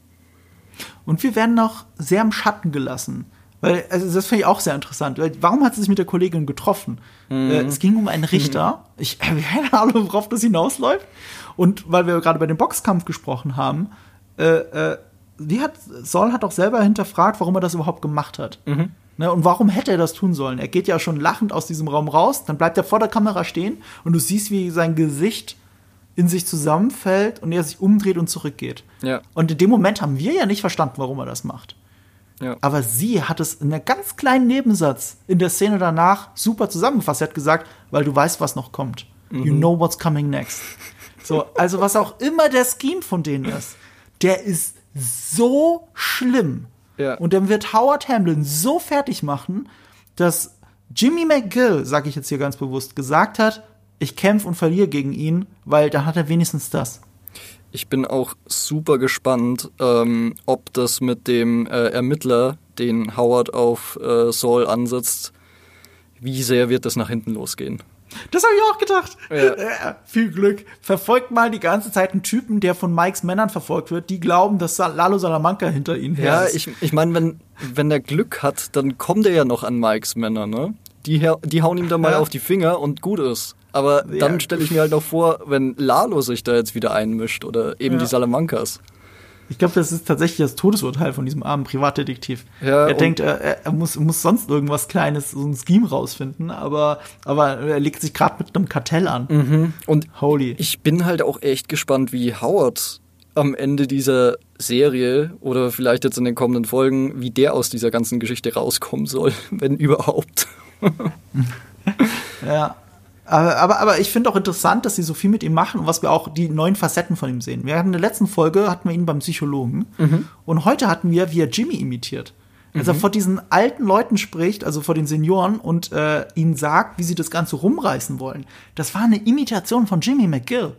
Und wir werden noch sehr im Schatten gelassen. Weil, also das finde ich auch sehr interessant. Weil, Warum hat sie sich mit der Kollegin getroffen? Äh, es ging um einen Richter. Ich habe keine Ahnung, worauf das hinausläuft. Und weil wir gerade bei dem Boxkampf gesprochen haben, äh, äh, wie hat, Saul hat auch selber hinterfragt, warum er das überhaupt gemacht hat. Ne, und warum hätte er das tun sollen? Er geht ja schon lachend aus diesem Raum raus, dann bleibt er vor der Kamera stehen und du siehst, wie sein Gesicht in sich zusammenfällt und er sich umdreht und zurückgeht. Ja. Und in dem Moment haben wir ja nicht verstanden, warum er das macht. Ja. Aber sie hat es in einem ganz kleinen Nebensatz in der Szene danach super zusammengefasst. Sie hat gesagt, weil du weißt, was noch kommt. You know what's coming next. So, also was auch immer der Scheme von denen ist, der ist so schlimm. Ja. Und dann wird Howard Hamlin so fertig machen, dass Jimmy McGill, sage ich jetzt hier ganz bewusst, gesagt hat, ich kämpfe und verliere gegen ihn, weil dann hat er wenigstens das. Ich bin auch super gespannt, ähm, ob das mit dem äh, Ermittler, den Howard auf äh, Saul ansetzt, wie sehr wird das nach hinten losgehen. Das habe ich auch gedacht. Ja. Äh, viel Glück. Verfolgt mal die ganze Zeit einen Typen, der von Mikes Männern verfolgt wird, die glauben, dass Lalo Salamanca hinter ihnen her Ja, ist. ich, ich meine, wenn, wenn der Glück hat, dann kommt er ja noch an Mikes Männer, ne? Die, die hauen ihm dann mal Ja. auf die Finger und gut ist. Aber Ja. dann stelle ich mir halt noch vor, wenn Lalo sich da jetzt wieder einmischt oder eben Ja. die Salamancas. Ich glaube, das ist tatsächlich das Todesurteil von diesem armen Privatdetektiv. Ja, er denkt, er, er muss, muss sonst irgendwas Kleines, so ein Scheme rausfinden, aber, aber er legt sich gerade mit einem Kartell an. Und Holy. ich bin halt auch echt gespannt, wie Howard am Ende dieser Serie oder vielleicht jetzt in den kommenden Folgen, wie der aus dieser ganzen Geschichte rauskommen soll, <laughs> wenn überhaupt. <laughs> Ja. Aber, aber, ich finde auch interessant, dass sie so viel mit ihm machen und was wir auch die neuen Facetten von ihm sehen. Wir hatten in der letzten Folge hatten wir ihn beim Psychologen und heute hatten wir, wie er Jimmy imitiert. Also vor diesen alten Leuten spricht, also vor den Senioren und äh, ihnen sagt, wie sie das Ganze rumreißen wollen. Das war eine Imitation von Jimmy McGill.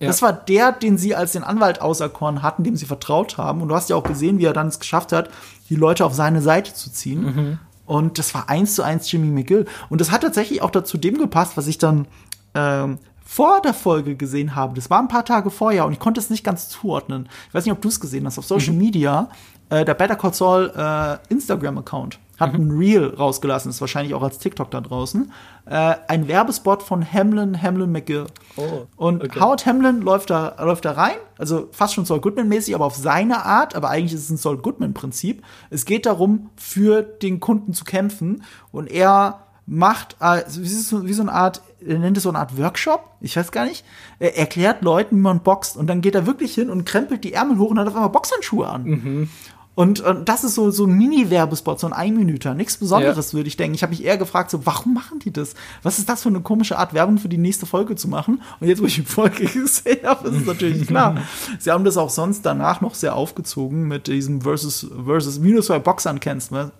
Ja. Das war der, den sie als den Anwalt auserkoren hatten, dem sie vertraut haben. Und du hast ja auch gesehen, wie er dann es geschafft hat, die Leute auf seine Seite zu ziehen. Und das war eins zu eins Jimmy McGill. Und das hat tatsächlich auch dazu dem gepasst, was ich dann ähm, vor der Folge gesehen habe. Das war ein paar Tage vorher und ich konnte es nicht ganz zuordnen. Ich weiß nicht, ob du es gesehen hast. Auf Social Media, äh, der Better Call Saul äh, Instagram-Account hat ein Reel rausgelassen, ist wahrscheinlich auch als TikTok da draußen. Äh, ein Werbespot von Hamlin, Hamlin McGill. Oh, und okay. Howard Hamlin läuft da, läuft da rein, also fast schon Saul Goodman-mäßig, aber auf seine Art, aber eigentlich ist es ein Saul Goodman-Prinzip. Es geht darum, für den Kunden zu kämpfen und er macht, äh, wie so, wie so eine Art, er nennt es so eine Art Workshop, ich weiß gar nicht. Er erklärt Leuten, wie man boxt und dann geht er wirklich hin und krempelt die Ärmel hoch und hat auf einmal Boxhandschuhe an. Und, und das ist so, so ein Mini-Werbespot, so ein Einminüter. Nichts Besonderes, würde ich denken. Ich habe mich eher gefragt, so, warum machen die das? Was ist das für eine komische Art, Werbung für die nächste Folge zu machen? Und jetzt, wo ich die Folge <laughs> gesehen habe, ist es natürlich klar. <laughs> Sie haben das auch sonst danach noch sehr aufgezogen mit diesem Versus, Versus, wie du es bei Boxern kennst, ne?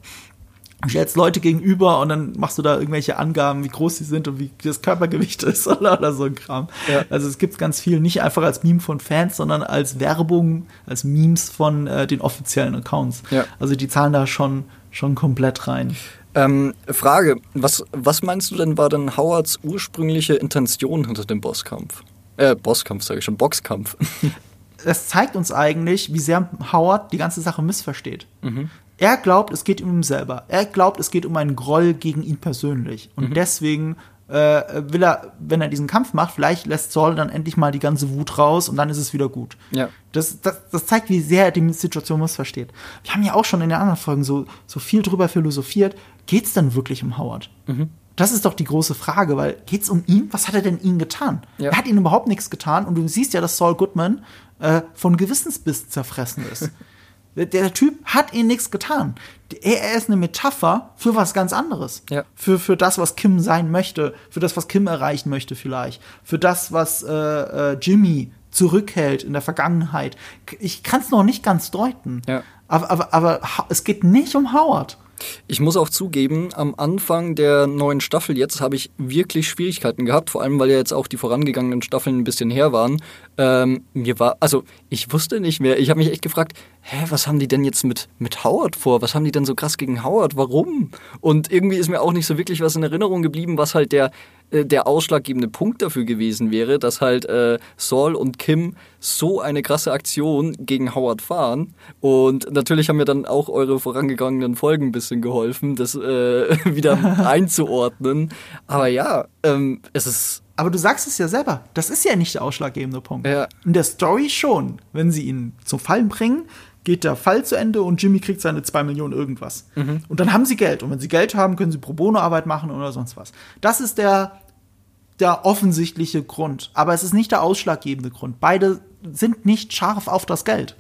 Du stellst Leute gegenüber und dann machst du da irgendwelche Angaben, wie groß sie sind und wie das Körpergewicht <laughs> ist oder, oder so ein Kram. Ja. Also es gibt ganz viel, nicht einfach als Meme von Fans, sondern als Werbung, als Memes von äh, den offiziellen Accounts. Ja. Also die zahlen da schon, schon komplett rein. Ähm, Frage, was, was meinst du denn war denn Howards ursprüngliche Intention hinter dem Bosskampf? Äh, Bosskampf sage ich schon, Boxkampf. <laughs> das zeigt uns eigentlich, wie sehr Howard die ganze Sache missversteht. Er glaubt, es geht um ihn selber. Er glaubt, es geht um einen Groll gegen ihn persönlich. Und deswegen äh, will er, wenn er diesen Kampf macht, vielleicht lässt Saul dann endlich mal die ganze Wut raus und dann ist es wieder gut. Ja. Das, das, das zeigt, wie sehr er die Situation missversteht. Wir haben ja auch schon in den anderen Folgen so, so viel drüber philosophiert. Geht's denn wirklich um Howard? Das ist doch die große Frage, weil geht's um ihn? Was hat er denn ihnen getan? Ja. Er hat ihnen überhaupt nichts getan und du siehst ja, dass Saul Goodman äh, von Gewissensbiss zerfressen ist. <laughs> der, Typ hat ihnen nichts getan. Er, ist eine Metapher für was ganz anderes. Ja. Für, für das, was Kim sein möchte, für das, was Kim erreichen möchte vielleicht, für das, was äh, äh, Jimmy zurückhält in der Vergangenheit. Ich kann es noch nicht ganz deuten. Ja. Aber, aber, aber es geht nicht um Howard. Ich muss auch zugeben, am Anfang der neuen Staffel jetzt habe ich wirklich Schwierigkeiten gehabt, vor allem weil ja jetzt auch die vorangegangenen Staffeln ein bisschen her waren. Ähm, mir war, also ich wusste nicht mehr. Ich habe mich echt gefragt, hä, was haben die denn jetzt mit, mit Howard vor? Was haben die denn so krass gegen Howard? Warum? Und irgendwie ist mir auch nicht so wirklich was in Erinnerung geblieben, was halt der, äh, der ausschlaggebende Punkt dafür gewesen wäre, dass halt äh, Saul und Kim so eine krasse Aktion gegen Howard fahren. Und natürlich haben mir dann auch eure vorangegangenen Folgen ein bisschen geholfen, das äh, <laughs> wieder <laughs> einzuordnen. Aber ja, ähm, es ist Aber du sagst es ja selber, das ist ja nicht der ausschlaggebende Punkt. Ja. In der Story schon. Wenn sie ihn zum Fallen bringen, geht der Fall zu Ende und Jimmy kriegt seine 2 Millionen irgendwas. Und dann haben sie Geld. Und wenn sie Geld haben, können sie Pro Bono-Arbeit machen oder sonst was. Das ist der, der offensichtliche Grund. Aber es ist nicht der ausschlaggebende Grund. Beide sind nicht scharf auf das Geld.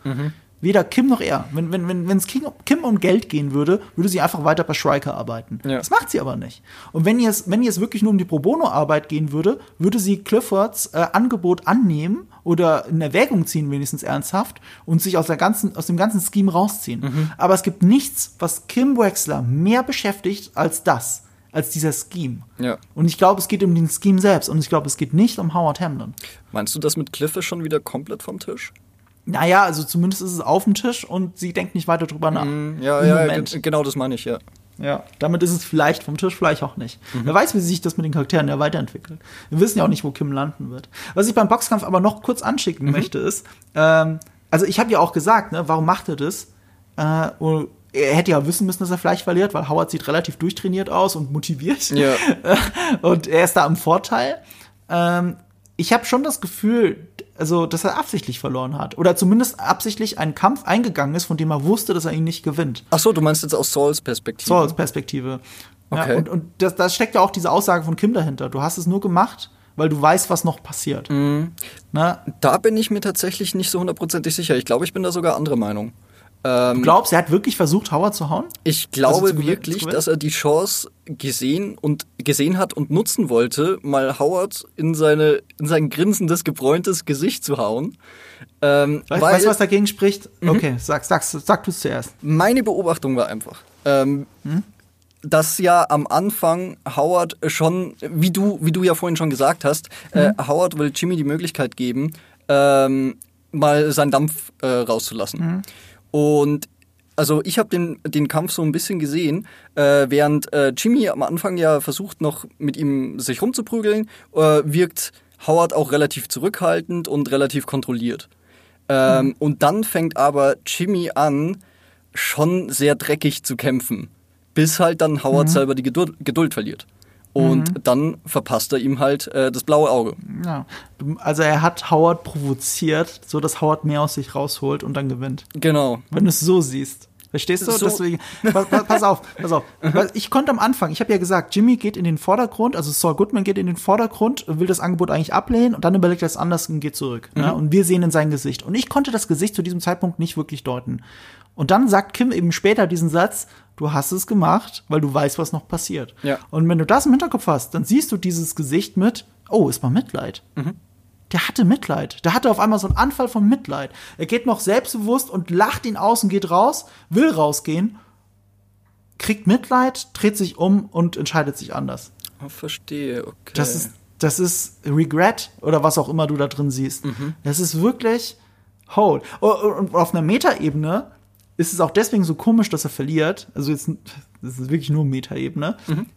Weder Kim noch er. Wenn es wenn, wenn, es Kim, Kim um Geld gehen würde, würde sie einfach weiter bei Striker arbeiten. Ja. Das macht sie aber nicht. Und wenn ihr es, wenn wirklich nur um die Pro Bono-Arbeit gehen würde, würde sie Cliffords äh, Angebot annehmen oder in Erwägung ziehen, wenigstens ernsthaft, und sich aus, der ganzen, aus dem ganzen Scheme rausziehen. Aber es gibt nichts, was Kim Wexler mehr beschäftigt als das, als dieser Scheme. Ja. Und ich glaube, es geht um den Scheme selbst und ich glaube, es geht nicht um Howard Hamlin. Meinst du, das mit Cliff ist schon wieder komplett vom Tisch? Naja, also zumindest ist es auf dem Tisch und sie denkt nicht weiter drüber nach. Mm, Ja, ja, genau das meine ich, ja. Ja, damit ist es vielleicht vom Tisch, vielleicht auch nicht. Wer weiß, wie sich das mit den Charakteren ja weiterentwickelt. Wir wissen ja auch nicht, wo Kim landen wird. Was ich beim Boxkampf aber noch kurz anschicken möchte, ist, ähm, also ich habe ja auch gesagt, ne, warum macht er das? Äh, und er hätte ja wissen müssen, dass er vielleicht verliert, weil Howard sieht relativ durchtrainiert aus und motiviert. Ja. <laughs> und er ist da im Vorteil. Ähm, ich habe schon das Gefühl, also, dass er absichtlich verloren hat. Oder zumindest absichtlich einen Kampf eingegangen ist, von dem er wusste, dass er ihn nicht gewinnt. Ach so, du meinst jetzt aus Sauls Perspektive? So als Perspektive. Okay. Ja, und und das, das steckt ja auch diese Aussage von Kim dahinter. Du hast es nur gemacht, weil du weißt, was noch passiert. Mhm. Na, Da bin ich mir tatsächlich nicht so hundertprozentig sicher. Ich glaube, ich bin da sogar anderer Meinung. Ähm, du glaubst, er hat wirklich versucht, Howard zu hauen? Ich glaube Also wirklich, dass er die Chance gesehen und gesehen hat und nutzen wollte, mal Howard in seine in sein grinsendes, gebräuntes Gesicht zu hauen. Ähm, Weißt weil weißt du, was dagegen spricht? Mhm. Okay, sag, sag, sag du es zuerst. meine Beobachtung war einfach, ähm, dass ja am Anfang Howard schon, wie du wie du ja vorhin schon gesagt hast, äh, Howard will Jimmy die Möglichkeit geben, ähm, mal seinen Dampf äh, rauszulassen. Und also ich habe den, den Kampf so ein bisschen gesehen, äh, während äh, Jimmy am Anfang ja versucht noch mit ihm sich rumzuprügeln, äh, wirkt Howard auch relativ zurückhaltend und relativ kontrolliert. Ähm, Und dann fängt aber Jimmy an, schon sehr dreckig zu kämpfen, bis halt dann Howard selber die Geduld, Geduld verliert. Und dann verpasst er ihm halt äh, das blaue Auge. Ja. Also er hat Howard provoziert, so dass Howard mehr aus sich rausholt und dann gewinnt. Genau. Wenn du es so siehst. Verstehst du? So- Deswegen, pass, auf, pass auf. <laughs> Weil Ich konnte am Anfang, ich habe ja gesagt, Jimmy geht in den Vordergrund, also Saul Goodman geht in den Vordergrund, will das Angebot eigentlich ablehnen und dann überlegt er es anders und geht zurück. Ne? Und wir sehen in sein Gesicht. Und ich konnte das Gesicht zu diesem Zeitpunkt nicht wirklich deuten. Und dann sagt Kim eben später diesen Satz, du hast es gemacht, weil du weißt, was noch passiert. Ja. Und wenn du das im Hinterkopf hast, dann siehst du dieses Gesicht mit, oh, ist mal Mitleid. Der hatte Mitleid. Der hatte auf einmal so einen Anfall von Mitleid. Er geht noch selbstbewusst und lacht ihn aus und geht raus, will rausgehen, kriegt Mitleid, dreht sich um und entscheidet sich anders. Oh, verstehe, okay. Das ist, das ist Regret oder was auch immer du da drin siehst. Das ist wirklich Hold. Und auf einer Metaebene ist es auch deswegen so komisch, dass er verliert. Also jetzt, das ist wirklich nur Metaebene,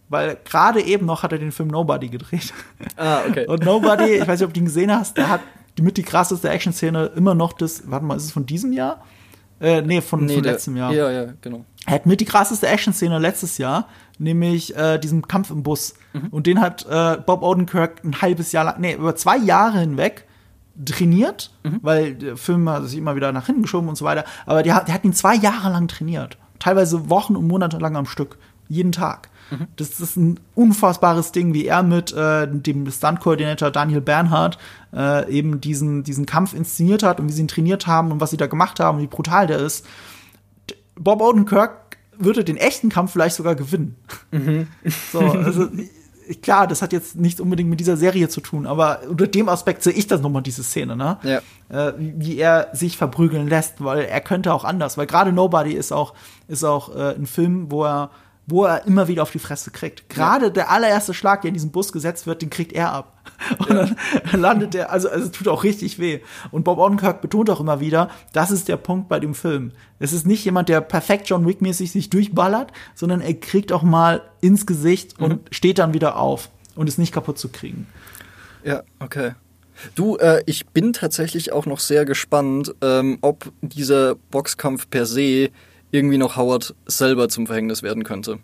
weil gerade eben noch hat er den Film Nobody gedreht. Ah, okay. Und Nobody, ich weiß nicht, ob du ihn gesehen hast, der hat die mit die krasseste Action-Szene immer noch das, warte mal, ist es von diesem Jahr? Äh, nee, von, von der- letztem Jahr. Ja, ja, genau. Er hat mit die krasseste Action-Szene letztes Jahr, nämlich äh, diesen Kampf im Bus. Und den hat äh, Bob Odenkirk ein halbes Jahr lang, nee, über zwei Jahre hinweg trainiert, weil der Film hat sich immer wieder nach hinten geschoben und so weiter. Aber der, hat- der hat ihn zwei Jahre lang trainiert. Teilweise Wochen und Monate lang am Stück. Jeden Tag. Mhm. Das ist ein unfassbares Ding, wie er mit äh, dem Stunt-Koordinator Daniel Bernhardt äh, eben diesen, diesen Kampf inszeniert hat und wie sie ihn trainiert haben und was sie da gemacht haben und wie brutal der ist. Bob Odenkirk würde den echten Kampf vielleicht sogar gewinnen. Mhm. So, also <laughs> klar, das hat jetzt nichts unbedingt mit dieser Serie zu tun, aber unter dem Aspekt sehe ich das nochmal, diese Szene, ne? Ja. Äh, wie, wie, er sich verprügeln lässt, weil er könnte auch anders, weil gerade Nobody ist auch, ist auch äh, ein Film, wo er wo er immer wieder auf die Fresse kriegt. Gerade ja. der allererste Schlag, der in diesen Bus gesetzt wird, den kriegt er ab. <laughs> Und ja. dann landet er, also, also tut auch richtig weh. Und Bob Odenkirk betont auch immer wieder, das ist der Punkt bei dem Film. Es ist nicht jemand, der perfekt John Wick-mäßig sich durchballert, sondern er kriegt auch mal ins Gesicht und mhm. steht dann wieder auf und ist nicht kaputt zu kriegen. Ja, okay. Du, äh, ich bin tatsächlich auch noch sehr gespannt, ähm, ob dieser Boxkampf per se irgendwie noch Howard selber zum Verhängnis werden könnte.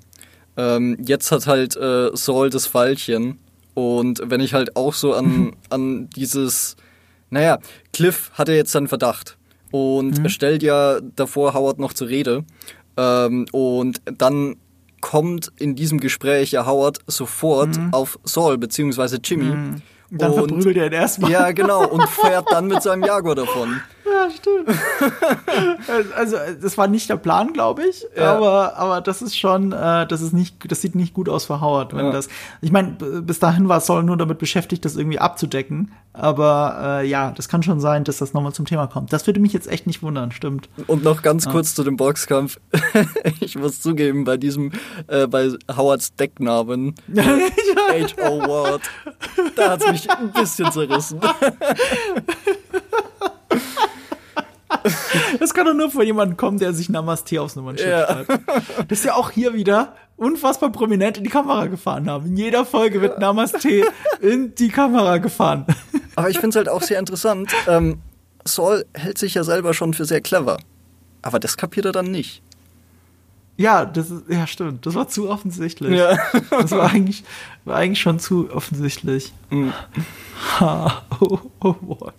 Ähm, jetzt hat halt äh, Saul das Pfeilchen und wenn ich halt auch so an, <laughs> an dieses, naja, Cliff hat ja jetzt seinen Verdacht und mhm. stellt ja davor Howard noch zur Rede ähm, und dann kommt in diesem Gespräch ja Howard sofort mhm. auf Saul beziehungsweise Jimmy. Mhm. Dann und, verprügelt er ihn erstmal. Ja, genau, und fährt dann mit seinem <laughs> Jaguar davon. Ja, stimmt. <laughs> also, das war nicht der Plan, glaube ich. Ja. Aber, aber das ist schon, äh, das ist nicht, das sieht nicht gut aus für Howard, wenn ja. das. Ich meine, bis dahin war Saul nur damit beschäftigt, das irgendwie abzudecken. Aber äh, ja, das kann schon sein, dass das nochmal zum Thema kommt. Das würde mich jetzt echt nicht wundern, stimmt. Und noch ganz ja. kurz zu dem Boxkampf. <laughs> ich muss zugeben, bei diesem, äh, bei Howards Decknamen, <laughs> H.O. Ward, da hat es mich ein bisschen zerrissen. <laughs> Das kann doch nur von jemandem kommen, der sich Namaste aufs Nummernschild ja. schreibt. Das ist ja auch hier wieder unfassbar prominent in die Kamera gefahren haben. In jeder Folge wird Namaste in die Kamera gefahren. <laughs> Aber ich finde es halt auch sehr interessant. Ähm, Saul hält sich ja selber schon für sehr clever. Aber das kapiert er dann nicht. Ja, das ist, ja, stimmt. Das war zu offensichtlich. Ja. Das war eigentlich, war eigentlich schon zu offensichtlich. Mhm. Ha, oh, oh, what.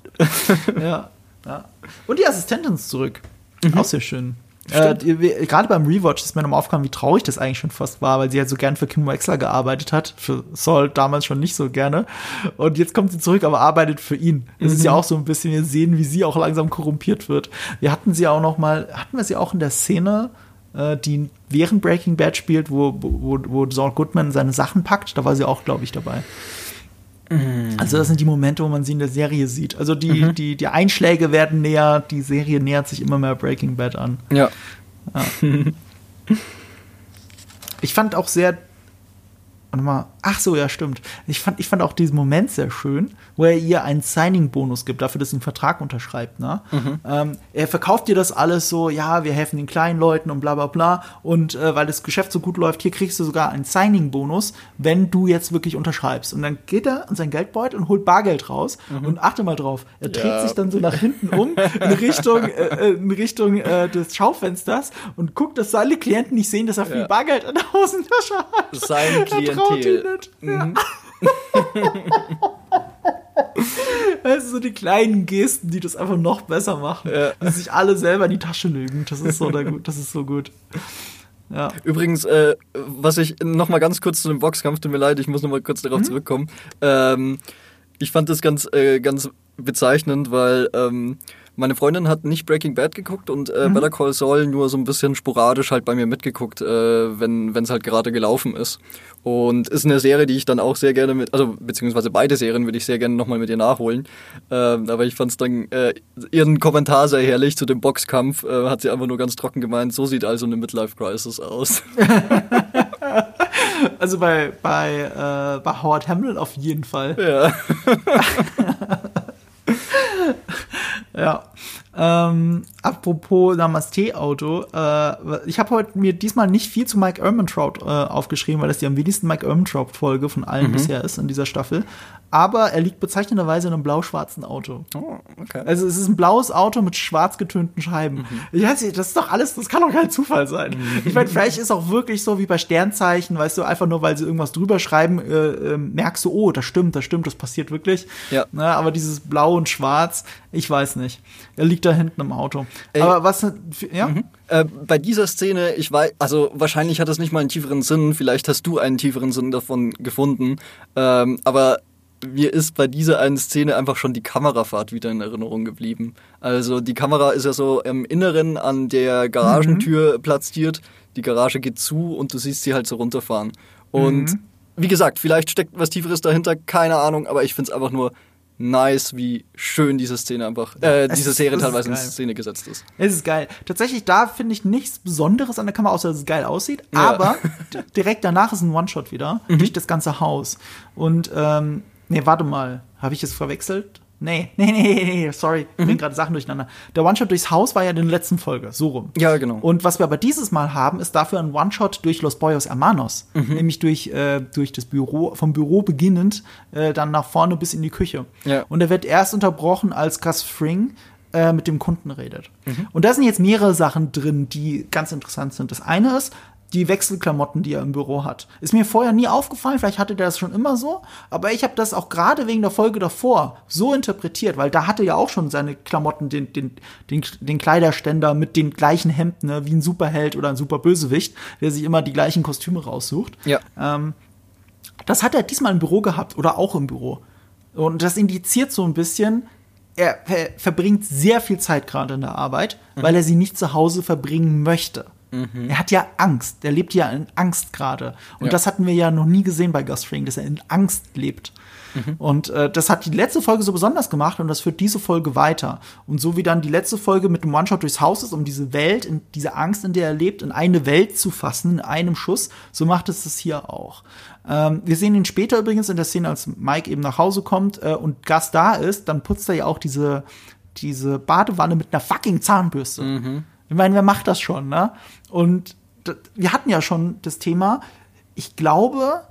Ja. Ja. Und die Assistentin ist zurück. Mhm. Auch sehr schön. Äh, Gerade beim Rewatch ist mir nochmal aufgekommen, wie traurig das eigentlich schon fast war, weil sie halt so gern für Kim Wexler gearbeitet hat. Für Saul damals schon nicht so gerne. Und jetzt kommt sie zurück, aber arbeitet für ihn. Das mhm. ist ja mhm. auch so ein bisschen, wir sehen, wie sie auch langsam korrumpiert wird. Wir hatten sie auch noch mal, hatten wir sie auch in der Szene, äh, die während Breaking Bad spielt, wo, wo, wo Saul Goodman seine Sachen packt. Da war sie auch, glaube ich, dabei. Mhm. Also das sind die Momente, wo man sie in der Serie sieht. Also die, mhm. die, die Einschläge werden näher, die Serie nähert sich immer mehr Breaking Bad an. Ja. ja. <laughs> ich fand auch sehr Warte mal. Ach so, ja, stimmt. Ich fand, ich fand auch diesen Moment sehr schön, wo er ihr einen Signing-Bonus gibt, dafür, dass sie einen Vertrag unterschreibt. Ne? Mhm. Ähm, er verkauft dir das alles so, ja, wir helfen den kleinen Leuten und bla bla bla. Und äh, weil das Geschäft so gut läuft, hier kriegst du sogar einen Signing-Bonus, wenn du jetzt wirklich unterschreibst. Und dann geht er an sein Geldbeutel und holt Bargeld raus. Mhm. Und achte mal drauf, er dreht ja. sich dann so nach hinten um, in Richtung, <laughs> äh, in Richtung äh, des Schaufensters und guckt, dass alle Klienten nicht sehen, dass er viel ja. Bargeld in der Hosentasche hat. Sein Klient Klientel. Mhm. <laughs> Also so die kleinen Gesten, die das einfach noch besser machen. Ja. Die sich alle selber in die Tasche lügen. Das ist so, das ist so gut. Ja. Übrigens, äh, was ich noch mal ganz kurz zu dem Boxkampf, tut mir leid, ich muss noch mal kurz darauf mhm. zurückkommen. Ähm, ich fand das ganz, äh, ganz bezeichnend, weil ähm, meine Freundin hat nicht Breaking Bad geguckt und äh, mhm. Better Call Saul nur so ein bisschen sporadisch halt bei mir mitgeguckt, äh, wenn es halt gerade gelaufen ist. Und ist eine Serie, die ich dann auch sehr gerne mit, also beziehungsweise beide Serien würde ich sehr gerne nochmal mit ihr nachholen. Ähm, aber ich fand es dann äh, ihren Kommentar sehr herrlich zu dem Boxkampf. Äh, hat sie einfach nur ganz trocken gemeint, so sieht also eine Midlife Crisis aus. <laughs> also bei, bei, äh, bei Howard Hamlin auf jeden Fall. Ja. <laughs> <laughs> ja. Ähm, apropos Namaste-Auto, äh, ich habe heute mir diesmal nicht viel zu Mike Ehrmantraut äh, aufgeschrieben, weil das die am wenigsten Mike Ehrmantraut-Folge von allen mhm. bisher ist in dieser Staffel. Aber er liegt bezeichnenderweise in einem blau-schwarzen Auto. Oh, okay. Also es ist ein blaues Auto mit schwarz getönten Scheiben. Mhm. Ich weiß nicht, das ist doch alles, das kann doch kein Zufall sein. Mhm. Ich meine, vielleicht ist auch wirklich so wie bei Sternzeichen, weißt du, einfach nur, weil sie irgendwas drüber schreiben, äh, äh, merkst du, oh, das stimmt, das stimmt, das passiert wirklich. Ja. Na, aber dieses Blau und Schwarz, Ich weiß nicht. Er liegt da hinten im Auto. Ey. Aber was, ja? Mhm. Äh, bei dieser Szene, ich weiß, also wahrscheinlich hat das nicht mal einen tieferen Sinn, vielleicht hast du einen tieferen Sinn davon gefunden, ähm, aber mir ist bei dieser einen Szene einfach schon die Kamerafahrt wieder in Erinnerung geblieben. Also die Kamera ist ja so im Inneren an der Garagentür mhm. platziert, die Garage geht zu und du siehst sie halt so runterfahren. Und mhm. wie gesagt, vielleicht steckt was Tieferes dahinter, keine Ahnung, aber ich finde es einfach nur nice, wie schön diese Szene einfach, äh, diese ist, Serie teilweise in Szene gesetzt ist. Es ist geil. Tatsächlich, da finde ich nichts Besonderes an der Kamera, außer dass es geil aussieht. Ja. Aber direkt danach ist ein One-Shot wieder mhm. durch das ganze Haus. Und ähm, nee, warte mal, habe ich es verwechselt? <laughs> Nee, nee, nee, nee, sorry, ich mhm. bin gerade Sachen durcheinander. Der One-Shot durchs Haus war ja in der letzten Folge, so rum. Ja, genau. Und was wir aber dieses Mal haben, ist dafür ein One-Shot durch Los Boyos Hermanos. Mhm. Nämlich durch, äh, durch das Büro, vom Büro beginnend, äh, dann nach vorne bis in die Küche. Ja. Und er wird erst unterbrochen, als Gus Fring äh, mit dem Kunden redet. Mhm. Und da sind jetzt mehrere Sachen drin, die ganz interessant sind. Das eine ist, die Wechselklamotten, die er im Büro hat. Ist mir vorher nie aufgefallen, vielleicht hatte der das schon immer so, aber ich habe das auch gerade wegen der Folge davor so interpretiert, weil da hatte ja auch schon seine Klamotten, den, den, den, den Kleiderständer mit den gleichen Hemden, ne, wie ein Superheld oder ein Superbösewicht, der sich immer die gleichen Kostüme raussucht. Ja. Ähm, das hat er diesmal im Büro gehabt oder auch im Büro. Und das indiziert so ein bisschen, er verbringt sehr viel Zeit gerade in der Arbeit, mhm. weil er sie nicht zu Hause verbringen möchte. Mhm. Er hat ja Angst. Er lebt ja in Angst gerade. Und ja. das hatten wir ja noch nie gesehen bei Gus Fring, dass er in Angst lebt. Mhm. Und äh, das hat die letzte Folge so besonders gemacht und das führt diese Folge weiter. Und so wie dann die letzte Folge mit dem One-Shot durchs Haus ist, um diese Welt, in diese Angst, in der er lebt, in eine Welt zu fassen, in einem Schuss, so macht es das hier auch. Ähm, wir sehen ihn später übrigens in der Szene, als Mike eben nach Hause kommt äh, und Gus da ist, dann putzt er ja auch diese, diese Badewanne mit einer fucking Zahnbürste. Mhm. Ich meine, wer macht das schon, ne? Und wir hatten ja schon das Thema, ich glaube,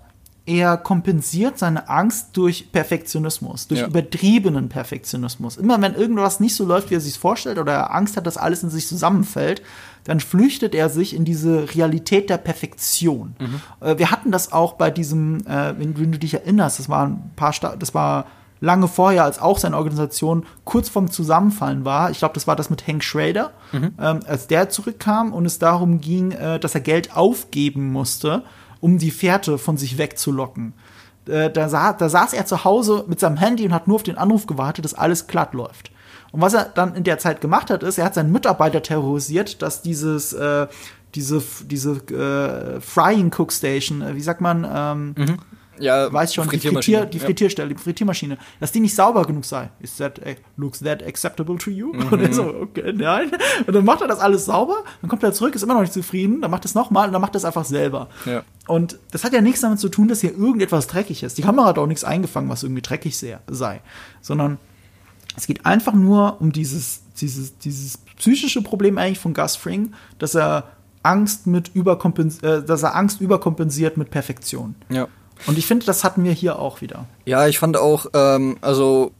er kompensiert seine Angst durch Perfektionismus, durch ja. übertriebenen Perfektionismus. Immer wenn irgendwas nicht so läuft, wie er sich vorstellt, oder er Angst hat, dass alles in sich zusammenfällt, dann flüchtet er sich in diese Realität der Perfektion. Mhm. Äh, wir hatten das auch bei diesem, äh, wenn, wenn, du dich erinnerst, das war ein paar, Sta das war lange vorher, als auch seine Organisation kurz vorm Zusammenfallen war. Ich glaube, das war das mit Hank Schrader, mhm. ähm, als der zurückkam und es darum ging, äh, dass er Geld aufgeben musste, um die Fährte von sich wegzulocken. Äh, da, sa da saß er zu Hause mit seinem Handy und hat nur auf den Anruf gewartet, dass alles glatt läuft. Und was er dann in der Zeit gemacht hat, ist, er hat seinen Mitarbeiter terrorisiert, dass dieses äh, diese diese äh, Frying Cook Station, äh, wie sagt man, ähm, mhm ja, weiß schon, die, Frittier, die Frittierstelle, die Frittiermaschine, dass die nicht sauber genug sei. Is that, looks that acceptable to you? Mhm. Und er so, okay, nein. Und dann macht er das alles sauber, dann kommt er zurück, ist immer noch nicht zufrieden, dann macht er es nochmal und dann macht er es einfach selber. Ja. Und das hat ja nichts damit zu tun, dass hier irgendetwas dreckig ist. Die Kamera hat auch nichts eingefangen, was irgendwie dreckig sei, sondern es geht einfach nur um dieses, dieses, dieses psychische Problem eigentlich von Gus Fring, dass er Angst mit überkompens äh, dass er Angst überkompensiert mit Perfektion. Ja. Und ich finde, das hatten wir hier auch wieder. Ja, ich fand auch, ähm, also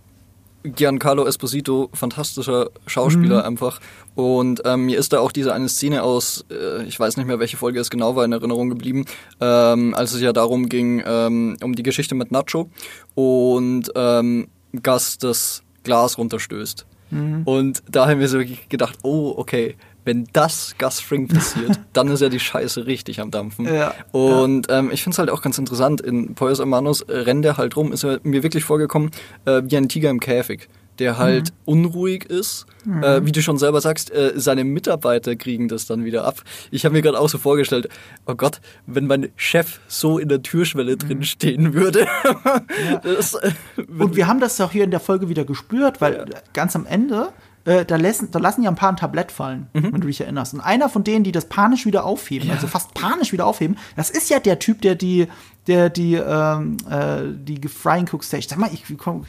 Giancarlo Esposito, fantastischer Schauspieler mhm. einfach. Und ähm, mir ist da auch diese eine Szene aus, äh, ich weiß nicht mehr, welche Folge es genau war, in Erinnerung geblieben, ähm, als es ja darum ging, ähm, um die Geschichte mit Nacho und ähm, Gus das Glas runterstößt. Mhm. Und da haben wir so gedacht, oh, okay, wenn das Gus Fring passiert, <laughs> dann ist ja die Scheiße richtig am Dampfen. Ja, und ja. Ähm, ich finde es halt auch ganz interessant, in Poyos Hermanos äh, rennt er halt rum, ist er mir wirklich vorgekommen äh, wie ein Tiger im Käfig der halt mhm. unruhig ist. Mhm. Äh, wie du schon selber sagst, äh, seine Mitarbeiter kriegen das dann wieder ab. Ich habe mir gerade auch so vorgestellt, oh Gott, wenn mein Chef so in der Türschwelle mhm. drin stehen würde. ja. <laughs> das, äh, Und wir haben das auch hier in der Folge wieder gespürt, weil ganz am Ende äh, da, lassen, da lassen ja ein paar ein Tablett fallen, mhm. wenn du dich erinnerst. Und einer von denen, die das panisch wieder aufheben, ja. also fast panisch wieder aufheben, das ist ja der Typ, der die, der die, ähm, äh, die Frying Cook Station, sag mal, ich komm,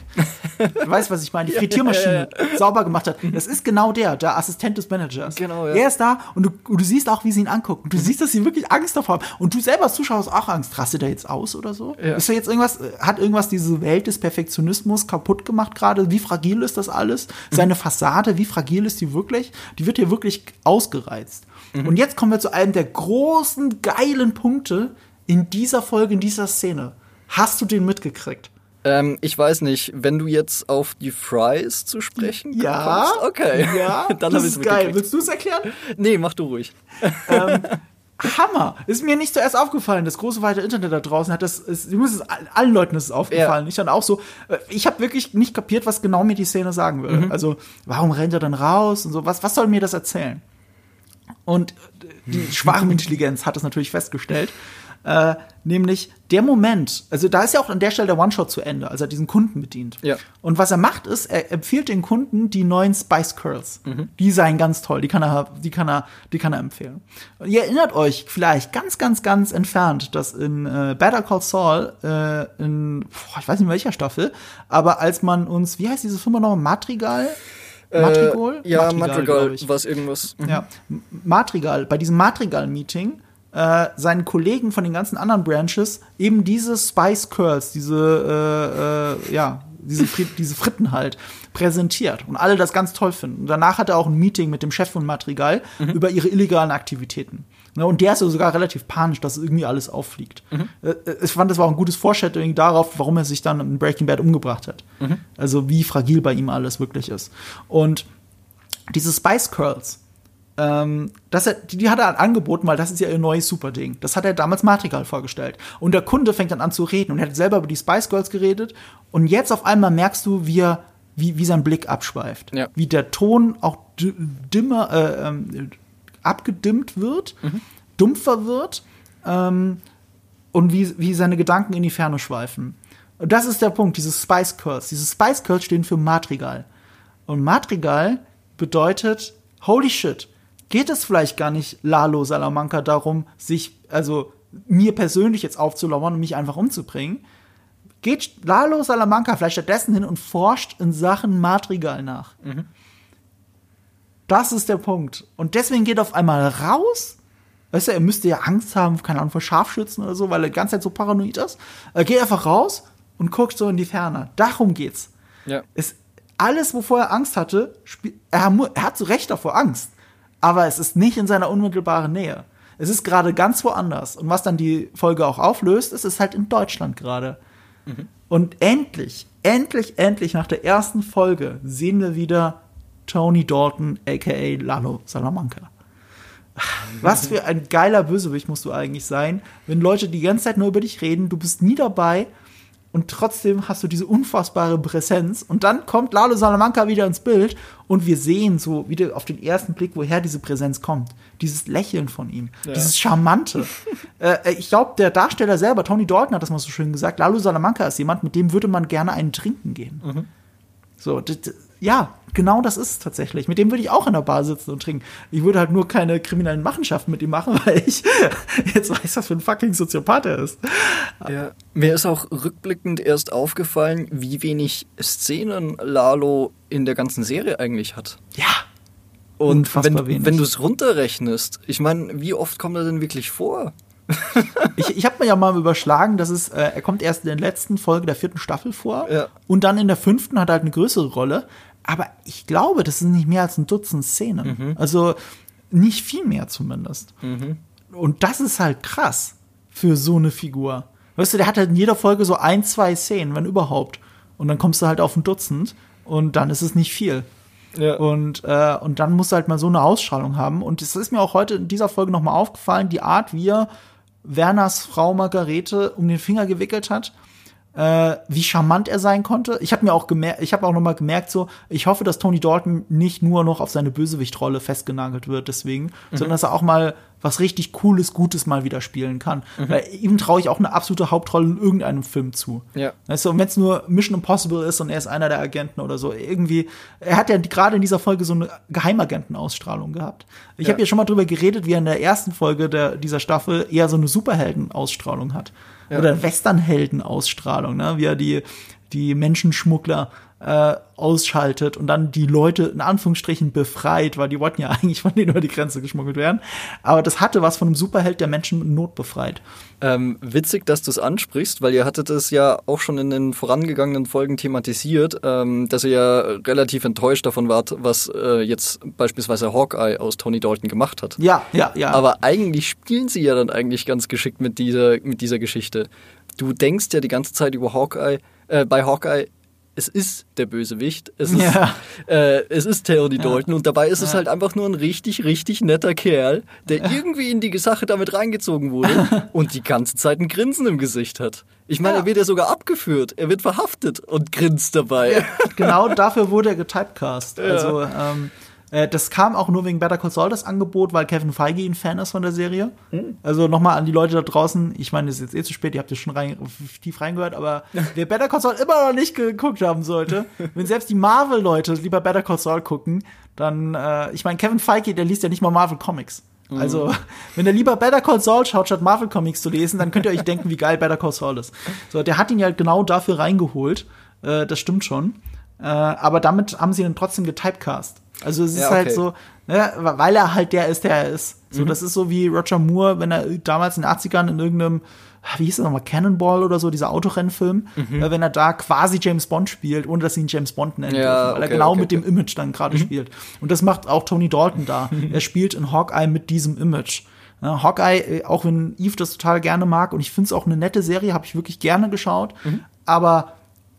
du weißt, was ich meine, die <laughs> Frittiermaschine ja, ja, sauber gemacht hat. Das ist genau der, der Assistent des Managers. Genau, ja. Er ist da und du, und du siehst auch, wie sie ihn angucken. Du siehst, dass sie wirklich Angst davor haben. Und du selber als Zuschauer hast auch Angst. Rastet er jetzt aus oder so? Ist da jetzt irgendwas, hat irgendwas diese Welt des Perfektionismus kaputt gemacht gerade? Wie fragil ist das alles? Seine Fassade, wie fragil ist die wirklich? Die wird hier wirklich ausgereizt. Mhm. Und jetzt kommen wir zu einem der großen, geilen Punkte, in dieser Folge, in dieser Szene, hast du den mitgekriegt? Ähm, ich weiß nicht, wenn du jetzt auf die Fries zu sprechen Ja. kommst, okay. Ja, <laughs> dann das ist geil. Willst du es erklären? Nee, mach du ruhig. <laughs> ähm, Hammer. Ist mir nicht zuerst aufgefallen. Das große weite Internet da draußen hat das, ist, es, allen Leuten ist es aufgefallen. Ja. Ich dann auch so, äh, ich habe wirklich nicht kapiert, was genau mir die Szene sagen will. Mhm. Also, warum rennt er dann raus und so? Was, was soll mir das erzählen? Und äh, die <laughs> Schwarmintelligenz hat es natürlich festgestellt. Äh, nämlich der Moment, also da ist ja auch an der Stelle der One-Shot zu Ende, als er diesen Kunden bedient. Ja. Und was er macht, ist, er empfiehlt den Kunden die neuen Spice Curls. Die seien ganz toll, die kann er, die kann er, die kann er empfehlen. Und ihr erinnert euch vielleicht ganz, ganz, ganz entfernt, dass in äh, Better Call Saul, äh, in, boah, ich weiß nicht in welcher Staffel, aber als man uns, wie heißt diese Firma noch, Madrigal? Madrigal? Äh, ja, Madrigal, ich. was irgendwas. Mhm. Ja, M- Madrigal, bei diesem Madrigal-Meeting äh, seinen Kollegen von den ganzen anderen Branches eben diese Spice Curls, diese, äh, äh, ja, diese, Fri <laughs> diese Fritten halt präsentiert und alle das ganz toll finden. Und danach hat er auch ein Meeting mit dem Chef von Madrigal über ihre illegalen Aktivitäten. Ne, und der ist so sogar relativ panisch, dass irgendwie alles auffliegt. Äh, äh, Ich fand, das war auch ein gutes Foreshadowing darauf, warum er sich dann in Breaking Bad umgebracht hat. Also wie fragil bei ihm alles wirklich ist. Und diese Spice Curls, ähm, das die, hat er angeboten, weil das ist ja ihr neues Superding. Das hat er damals Madrigal vorgestellt. Und der Kunde fängt dann an zu reden und er hat selber über die Spice Girls geredet. Und jetzt auf einmal merkst du, wie, er, wie, wie sein Blick abschweift. Ja. Wie der Ton auch di- dimmer, äh, ähm, abgedimmt wird, dumpfer wird ähm, und wie, wie seine Gedanken in die Ferne schweifen. Und das ist der Punkt, diese Spice Curls. Diese Spice Curls stehen für Madrigal. Und Madrigal bedeutet, holy shit, geht es vielleicht gar nicht Lalo Salamanca darum, sich, also mir persönlich jetzt aufzulauern und mich einfach umzubringen? Geht Lalo Salamanca vielleicht stattdessen hin und forscht in Sachen Madrigal nach? Das ist der Punkt. Und deswegen geht er auf einmal raus. Weißt du, er müsste ja Angst haben, keine Ahnung, vor Scharfschützen oder so, weil er die ganze Zeit so paranoid ist. Er geht einfach raus und guckt so in die Ferne. Darum geht's. Ja. Es, alles, wovor er Angst hatte, er, er hat zu Recht davor Angst. Aber es ist nicht in seiner unmittelbaren Nähe. Es ist gerade ganz woanders. Und was dann die Folge auch auflöst, ist es halt in Deutschland gerade. Und endlich, endlich, endlich nach der ersten Folge sehen wir wieder Tony Dalton, aka Lalo Salamanca. Was für ein geiler Bösewicht musst du eigentlich sein, wenn Leute die ganze Zeit nur über dich reden, du bist nie dabei und trotzdem hast du diese unfassbare Präsenz und dann kommt Lalo Salamanca wieder ins Bild und wir sehen so wieder auf den ersten Blick, woher diese Präsenz kommt. Dieses Lächeln von ihm, dieses Charmante. <laughs> äh, ich glaube, der Darsteller selber, Tony Dalton hat das mal so schön gesagt, Lalo Salamanca ist jemand, mit dem würde man gerne einen trinken gehen. So, d- d- ja, genau das ist es tatsächlich. Mit dem würde ich auch in der Bar sitzen und trinken. Ich würde halt nur keine kriminellen Machenschaften mit ihm machen, <laughs> weil ich jetzt weiß, was für ein fucking Soziopath er ist. Ja. Mir ist auch rückblickend erst aufgefallen, wie wenig Szenen Lalo in der ganzen Serie eigentlich hat. Ja. Und Unfassbar wenn, wenn du es runterrechnest, ich meine, wie oft kommt er denn wirklich vor? <laughs> Ich, ich habe mir ja mal überschlagen, dass es, äh, er kommt erst in der letzten Folge der vierten Staffel vor Ja. und dann in der fünften hat er halt eine größere Rolle. Aber ich glaube, das sind nicht mehr als ein Dutzend Szenen. Also nicht viel mehr zumindest. Und das ist halt krass für so eine Figur. Weißt du, der hat halt in jeder Folge so ein, zwei Szenen, wenn überhaupt. Und dann kommst du halt auf ein Dutzend und dann ist es nicht viel. Ja. Und, äh, und dann musst du halt mal so eine Ausstrahlung haben. Und es ist mir auch heute in dieser Folge nochmal aufgefallen, die Art, wie er Werners Frau Margarete um den Finger gewickelt hat, äh, wie charmant er sein konnte. Ich habe mir auch gemerkt, ich habe auch nochmal gemerkt, so, ich hoffe, dass Tony Dalton nicht nur noch auf seine Bösewichtrolle festgenagelt wird, deswegen, sondern dass er auch mal was richtig Cooles, Gutes mal wieder spielen kann. Weil ihm traue ich auch eine absolute Hauptrolle in irgendeinem Film zu. Ja. Weißt du, und wenn es nur Mission Impossible ist und er ist einer der Agenten oder so, irgendwie, er hat ja gerade in dieser Folge so eine Geheimagentenausstrahlung gehabt. Ich Ja. habe ja schon mal drüber geredet, wie er in der ersten Folge der, dieser Staffel eher so eine Superheldenausstrahlung hat. Ja. Oder Westernheldenausstrahlung, ne? wie er die, die Menschenschmuggler äh, ausschaltet und dann die Leute in Anführungsstrichen befreit, weil die wollten ja <laughs> eigentlich von denen über die Grenze geschmuggelt werden. Aber das hatte was von einem Superheld, der Menschen in Not befreit. Ähm, witzig, dass du es ansprichst, weil ihr hattet es ja auch schon in den vorangegangenen Folgen thematisiert, ähm, dass ihr ja relativ enttäuscht davon wart, was äh, jetzt beispielsweise Hawkeye aus Tony Dalton gemacht hat. Ja, ja, ja. Aber eigentlich spielen sie ja dann eigentlich ganz geschickt mit dieser, mit dieser Geschichte. Du denkst ja die ganze Zeit über Hawkeye, äh, bei Hawkeye es ist der Bösewicht, es ist, Ja. äh, es ist Tony Dalton und dabei ist es halt einfach nur ein richtig, richtig netter Kerl, der irgendwie in die Sache damit reingezogen wurde <laughs> und die ganze Zeit ein Grinsen im Gesicht hat. Ich meine, Ja. er wird ja sogar abgeführt, er wird verhaftet und grinst dabei. genau dafür wurde er getypecast. Also, ähm, äh, das kam auch nur wegen Better Call Saul, das Angebot, weil Kevin Feige ein Fan ist von der Serie. Also nochmal an die Leute da draußen. Ich meine, es ist jetzt eh zu spät, ihr habt ja schon rein, tief reingehört, aber <laughs> wer Better Call Saul immer noch nicht geguckt haben sollte, wenn selbst die Marvel-Leute lieber Better Call Saul gucken, dann, äh, ich meine, Kevin Feige, der liest ja nicht mal Marvel Comics. Also, wenn er lieber Better Call Saul schaut, statt Marvel Comics zu lesen, dann könnt ihr euch denken, wie geil Better Call Saul ist. So, der hat ihn ja genau dafür reingeholt. Äh, das stimmt schon. Äh, aber damit haben sie ihn trotzdem getypecast. Also es ist Ja, halt okay. so, ne, weil er halt der ist, der er ist. So, Mhm. das ist so wie Roger Moore, wenn er damals in den 80ern in irgendeinem, wie hieß das nochmal, Cannonball oder so, dieser Autorennfilm, äh, wenn er da quasi James Bond spielt, ohne dass ihn James Bond Mhm. Ja, dürfen, weil er okay, genau okay, mit dem okay. Mhm. Image dann gerade spielt. Und das macht auch Tony Dalton da. <laughs> er spielt in Hawkeye mit diesem Image. Ja, Hawkeye, äh, auch wenn Eve das total gerne mag und ich finde es auch eine nette Serie, habe ich wirklich gerne geschaut. Mhm. Aber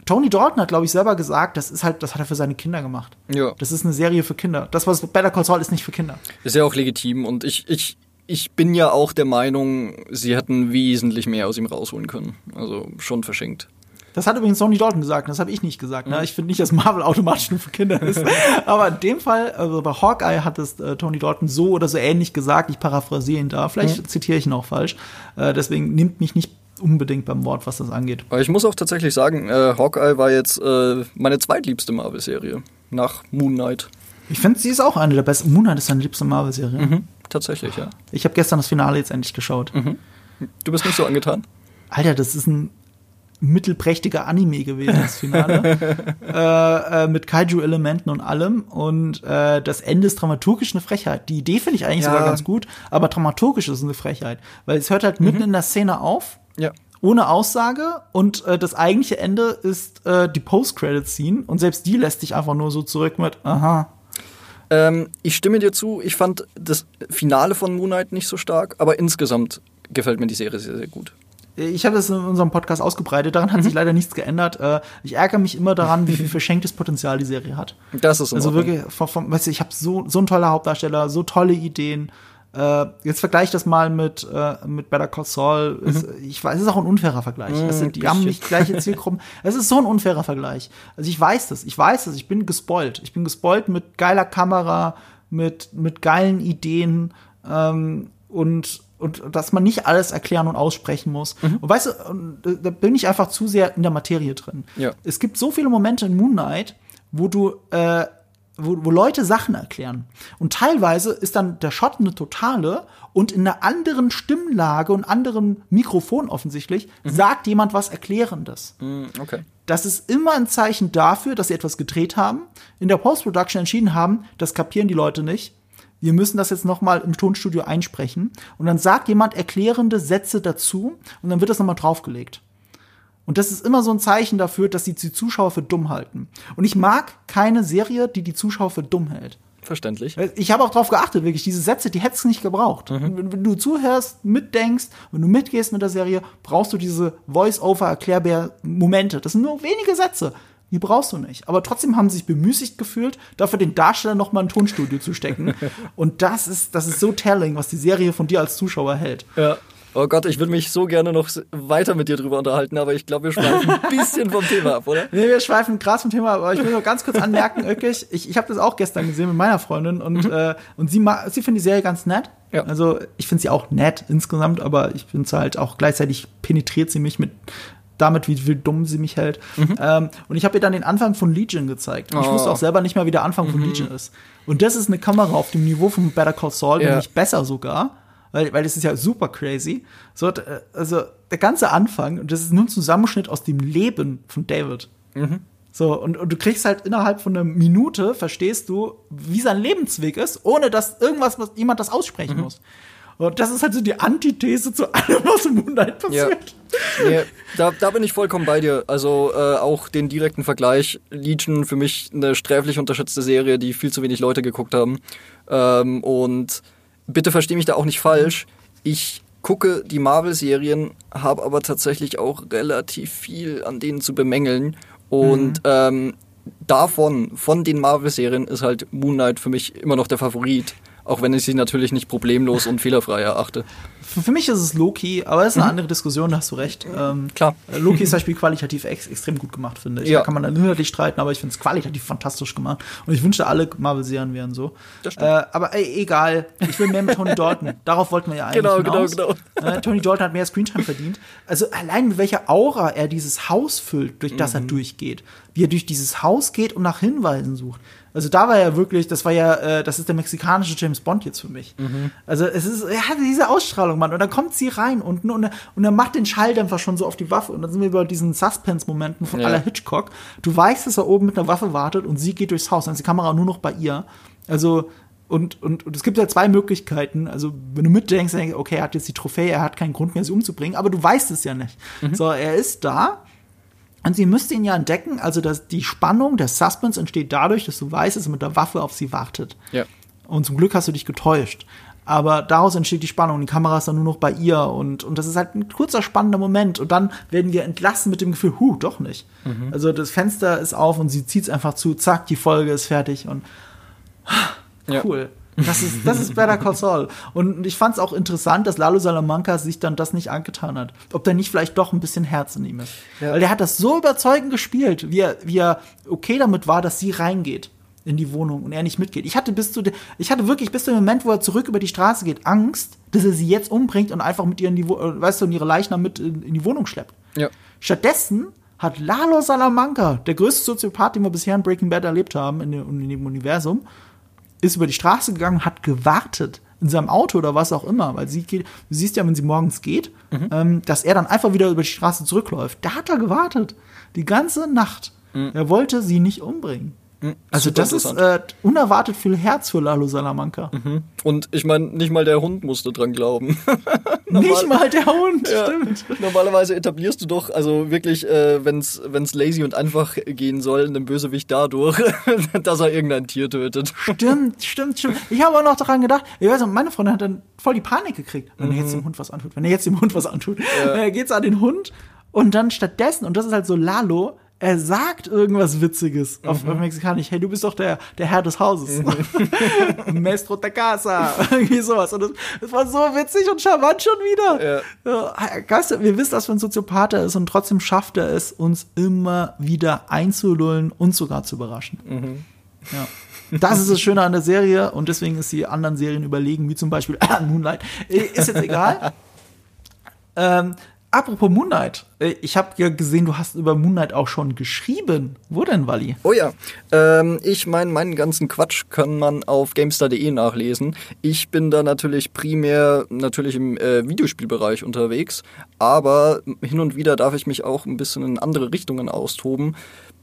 Tony Dalton hat, glaube ich, selber gesagt, das ist halt, das hat er für seine Kinder gemacht. Ja. Das ist eine Serie für Kinder. Das, was Better Call Saul ist, nicht für Kinder. Ist ja auch legitim und ich, ich, ich bin ja auch der Meinung, sie hätten wesentlich mehr aus ihm rausholen können. Also schon verschenkt. Das hat übrigens Tony Dalton gesagt, das habe ich nicht gesagt. Ne? Ich finde nicht, dass Marvel automatisch nur für Kinder ist. <laughs> Aber in dem Fall, also bei Hawkeye hat es äh, Tony Dalton so oder so ähnlich gesagt. Ich paraphrasiere ihn da. Vielleicht zitiere ich ihn auch falsch. Äh, deswegen nimmt mich nicht unbedingt beim Wort, was das angeht. Aber ich muss auch tatsächlich sagen, äh, Hawkeye war jetzt äh, meine zweitliebste Marvel-Serie. Nach Moon Knight. Ich finde, sie ist auch eine der besten. Moon Knight ist seine liebste Marvel-Serie. Mhm. Tatsächlich, ja. Ich habe gestern das Finale jetzt endlich geschaut. Du bist nicht so angetan? Alter, das ist ein mittelprächtiger Anime gewesen, das Finale. <laughs> äh, äh, mit Kaiju-Elementen und allem. Und äh, das Ende ist dramaturgisch eine Frechheit. Die Idee finde ich eigentlich Ja. sogar ganz gut, aber dramaturgisch ist es eine Frechheit. Weil es hört halt mitten in der Szene auf, Ja. ohne Aussage. Und äh, das eigentliche Ende ist äh, die Post-Credit-Scene. Und selbst die lässt dich einfach nur so zurück mit, aha. Ähm, ich stimme dir zu, ich fand das Finale von Moon Knight nicht so stark, aber insgesamt gefällt mir die Serie sehr, sehr gut. Ich habe das in unserem Podcast ausgebreitet, daran hat sich leider nichts geändert. Äh, ich ärgere mich immer daran, wie viel <laughs> verschenktes Potenzial die Serie hat. Das ist Also wirklich, vom, vom, weißt du, ich habe so, so ein toller Hauptdarsteller, so tolle Ideen. Äh, jetzt vergleich das mal mit, äh, mit Better Call Saul. Es, ich weiß, es ist auch ein unfairer Vergleich. Das sind, die haben nicht gleiche <laughs> Zielgruppen. Es ist so ein unfairer Vergleich. Also ich weiß das, ich weiß das, ich bin gespoilt. Ich bin gespoilt mit geiler Kamera, mit, mit geilen Ideen ähm, und, und dass man nicht alles erklären und aussprechen muss. Und weißt du, und da- bin ich einfach zu sehr in der Materie drin. Ja. Es gibt so viele Momente in Moon Knight, wo du äh, wo, wo Leute Sachen erklären. Und teilweise ist dann der Shot eine totale und in einer anderen Stimmlage und anderen Mikrofon offensichtlich sagt jemand was Erklärendes. Mm, Okay. Das ist immer ein Zeichen dafür, dass sie etwas gedreht haben, in der Post-Production entschieden haben, das kapieren die Leute nicht. Wir müssen das jetzt noch mal im Tonstudio einsprechen. Und dann sagt jemand erklärende Sätze dazu und dann wird das noch mal draufgelegt. Und das ist immer so ein Zeichen dafür, dass sie die Zuschauer für dumm halten. Und ich mag keine Serie, die die Zuschauer für dumm hält. Verständlich. Ich habe auch darauf geachtet, wirklich, diese Sätze, die hättest du nicht gebraucht. Wenn, wenn du zuhörst, mitdenkst, wenn du mitgehst mit der Serie, brauchst du diese Voice-Over-Erklärbär-Momente. Das sind nur wenige Sätze. Die brauchst du nicht. Aber trotzdem haben sie sich bemüßigt gefühlt, dafür den Darsteller noch mal ein Tonstudio zu stecken. <laughs> Und das ist, das ist so telling, was die Serie von dir als Zuschauer hält. Ja. Oh Gott, ich würde mich so gerne noch weiter mit dir drüber unterhalten, aber ich glaube, wir schweifen ein <laughs> bisschen vom Thema ab, oder? Nee, wir schweifen krass vom Thema, aber ich will nur ganz kurz anmerken, <laughs> wirklich, ich, ich habe das auch gestern gesehen mit meiner Freundin und, äh, und sie, sie findet die Serie ganz nett. Ja. Also ich finde sie auch nett insgesamt, aber ich finde sie halt auch gleichzeitig penetriert sie mich mit damit, wie, wie dumm sie mich hält. Ähm, und ich habe ihr dann den Anfang von Legion gezeigt. Und ich Oh. wusste auch selber nicht mehr, wie der Anfang von Legion ist. Und das ist eine Kamera auf dem Niveau von Better Call Saul, Ja. nicht besser sogar. Weil, weil das ist ja super crazy. So, äh, also der ganze Anfang, und das ist nur ein Zusammenschnitt aus dem Leben von David. So, und, und du kriegst halt innerhalb von einer Minute, verstehst du, wie sein Lebensweg ist, ohne dass irgendwas, was jemand das aussprechen muss. Und das ist halt so die Antithese zu allem, was im Moon Knight Ja. passiert. Nee, da, da bin ich vollkommen bei dir. Also äh, auch den direkten Vergleich. Legion für mich eine sträflich unterschätzte Serie, die viel zu wenig Leute geguckt haben. Ähm, und bitte verstehe mich da auch nicht falsch. Ich gucke die Marvel-Serien, habe aber tatsächlich auch relativ viel an denen zu bemängeln. Und mhm. ähm, davon, von den Marvel-Serien, ist halt Moon Knight für mich immer noch der Favorit. Auch wenn ich sie natürlich nicht problemlos und fehlerfrei erachte. Für, mich ist es Loki, aber es ist eine mhm. andere Diskussion, da hast du recht. Ähm, Klar. Äh, Loki ist zum Beispiel qualitativ ex extrem gut gemacht, finde ich. Ja. Da kann man dann inhaltlich streiten, aber ich finde es qualitativ fantastisch gemacht. Und ich wünschte, alle Marvel-Serien wären so. Das stimmt. Äh, aber ey, egal. Ich will mehr mit Tony Dalton. <laughs> Darauf wollten wir ja eigentlich Genau, genau hinaus. genau, genau. Äh, Tony Dalton hat mehr Screentime verdient. Also allein mit welcher Aura er dieses Haus füllt, durch das mhm. er durchgeht. Wie er durch dieses Haus geht und nach Hinweisen sucht. Also da war er wirklich, das war ja, äh, das ist der mexikanische James Bond jetzt für mich. Mhm. Also es ist, er hat diese Ausstrahlung, Mann. Und dann kommt sie rein unten und, und er macht den Schalldämpfer schon so auf die Waffe. Und dann sind wir bei diesen Suspense-Momenten von ja. aller Hitchcock. Du weißt, dass er oben mit einer Waffe wartet und sie geht durchs Haus. Dann ist die Kamera nur noch bei ihr. Also und, und, und es gibt ja zwei Möglichkeiten. Also, wenn du mitdenkst, okay, er hat jetzt die Trophäe, er hat keinen Grund mehr, sie umzubringen, aber du weißt es ja nicht. Mhm. So, er ist da und sie müsste ihn ja entdecken, also dass die Spannung, der Suspense entsteht dadurch, dass du weißt, dass er mit der Waffe auf sie wartet. Ja. Und zum Glück hast du dich getäuscht. Aber daraus entsteht die Spannung. Die Kamera ist dann nur noch bei ihr und, und das ist halt ein kurzer, spannender Moment. Und dann werden wir entlassen mit dem Gefühl, huh, doch nicht. Mhm. Also das Fenster ist auf und sie zieht es einfach zu, zack, die Folge ist fertig und cool. Ja. Das ist, das ist Better Call Saul. Und ich fand es auch interessant, dass Lalo Salamanca sich dann das nicht angetan hat. Ob da nicht vielleicht doch ein bisschen Herz in ihm ist. Ja. Weil der hat das so überzeugend gespielt, wie er, wie er okay damit war, dass sie reingeht in die Wohnung und er nicht mitgeht. Ich hatte bis zu, ich hatte wirklich bis zu dem Moment, wo er zurück über die Straße geht, Angst, dass er sie jetzt umbringt und einfach mit ihr in die, äh, weißt du, in ihre Leichnam mit in, in die Wohnung schleppt. Ja. Stattdessen hat Lalo Salamanca, der größte Soziopath, den wir bisher in Breaking Bad erlebt haben, in in dem Universum, ist über die Straße gegangen, hat gewartet in seinem Auto oder was auch immer, weil sie geht, du siehst ja, wenn sie morgens geht, mhm. ähm, dass er dann einfach wieder über die Straße zurückläuft. Da hat er gewartet. Die ganze Nacht. Mhm. Er wollte sie nicht umbringen. Mhm. Also das ist äh, unerwartet viel Herz für Lalo Salamanca. Mhm. Und ich meine, nicht mal der Hund musste dran glauben. <laughs> nicht mal der Hund, ja. stimmt. Normalerweise etablierst du doch, also wirklich, äh, wenn es lazy und einfach gehen soll, einen Bösewicht dadurch, <laughs> dass er irgendein Tier tötet. Stimmt, stimmt, stimmt. Ich habe auch noch daran gedacht, ich weiß nicht, meine Freundin hat dann voll die Panik gekriegt, wenn mhm. er jetzt dem Hund was antut. Wenn er jetzt dem Hund was antut, ja. dann <laughs> geht's an den Hund und dann stattdessen, und das ist halt so Lalo, er sagt irgendwas Witziges mhm. auf, Mexikanisch. Hey, du bist doch der, der Herr des Hauses. Mhm. <laughs> Maestro de casa. Irgendwie sowas. Und das, das, war so witzig und charmant schon wieder. Ja. Geist, wir wissen, dass er ein Soziopath ist und trotzdem schafft er es, uns immer wieder einzulullen und sogar zu überraschen. Mhm. Ja. Das ist das Schöne an der Serie und deswegen ist die anderen Serien überlegen, wie zum Beispiel <coughs> Moonlight. Ist jetzt egal. <laughs> ähm, Apropos Moonlight, ich habe ja gesehen, du hast über Moonlight auch schon geschrieben. Wo denn, Wally? Oh ja, ähm, ich meine, meinen ganzen Quatsch kann man auf GameStar.de nachlesen. Ich bin da natürlich primär natürlich im äh, Videospielbereich unterwegs, aber hin und wieder darf ich mich auch ein bisschen in andere Richtungen austoben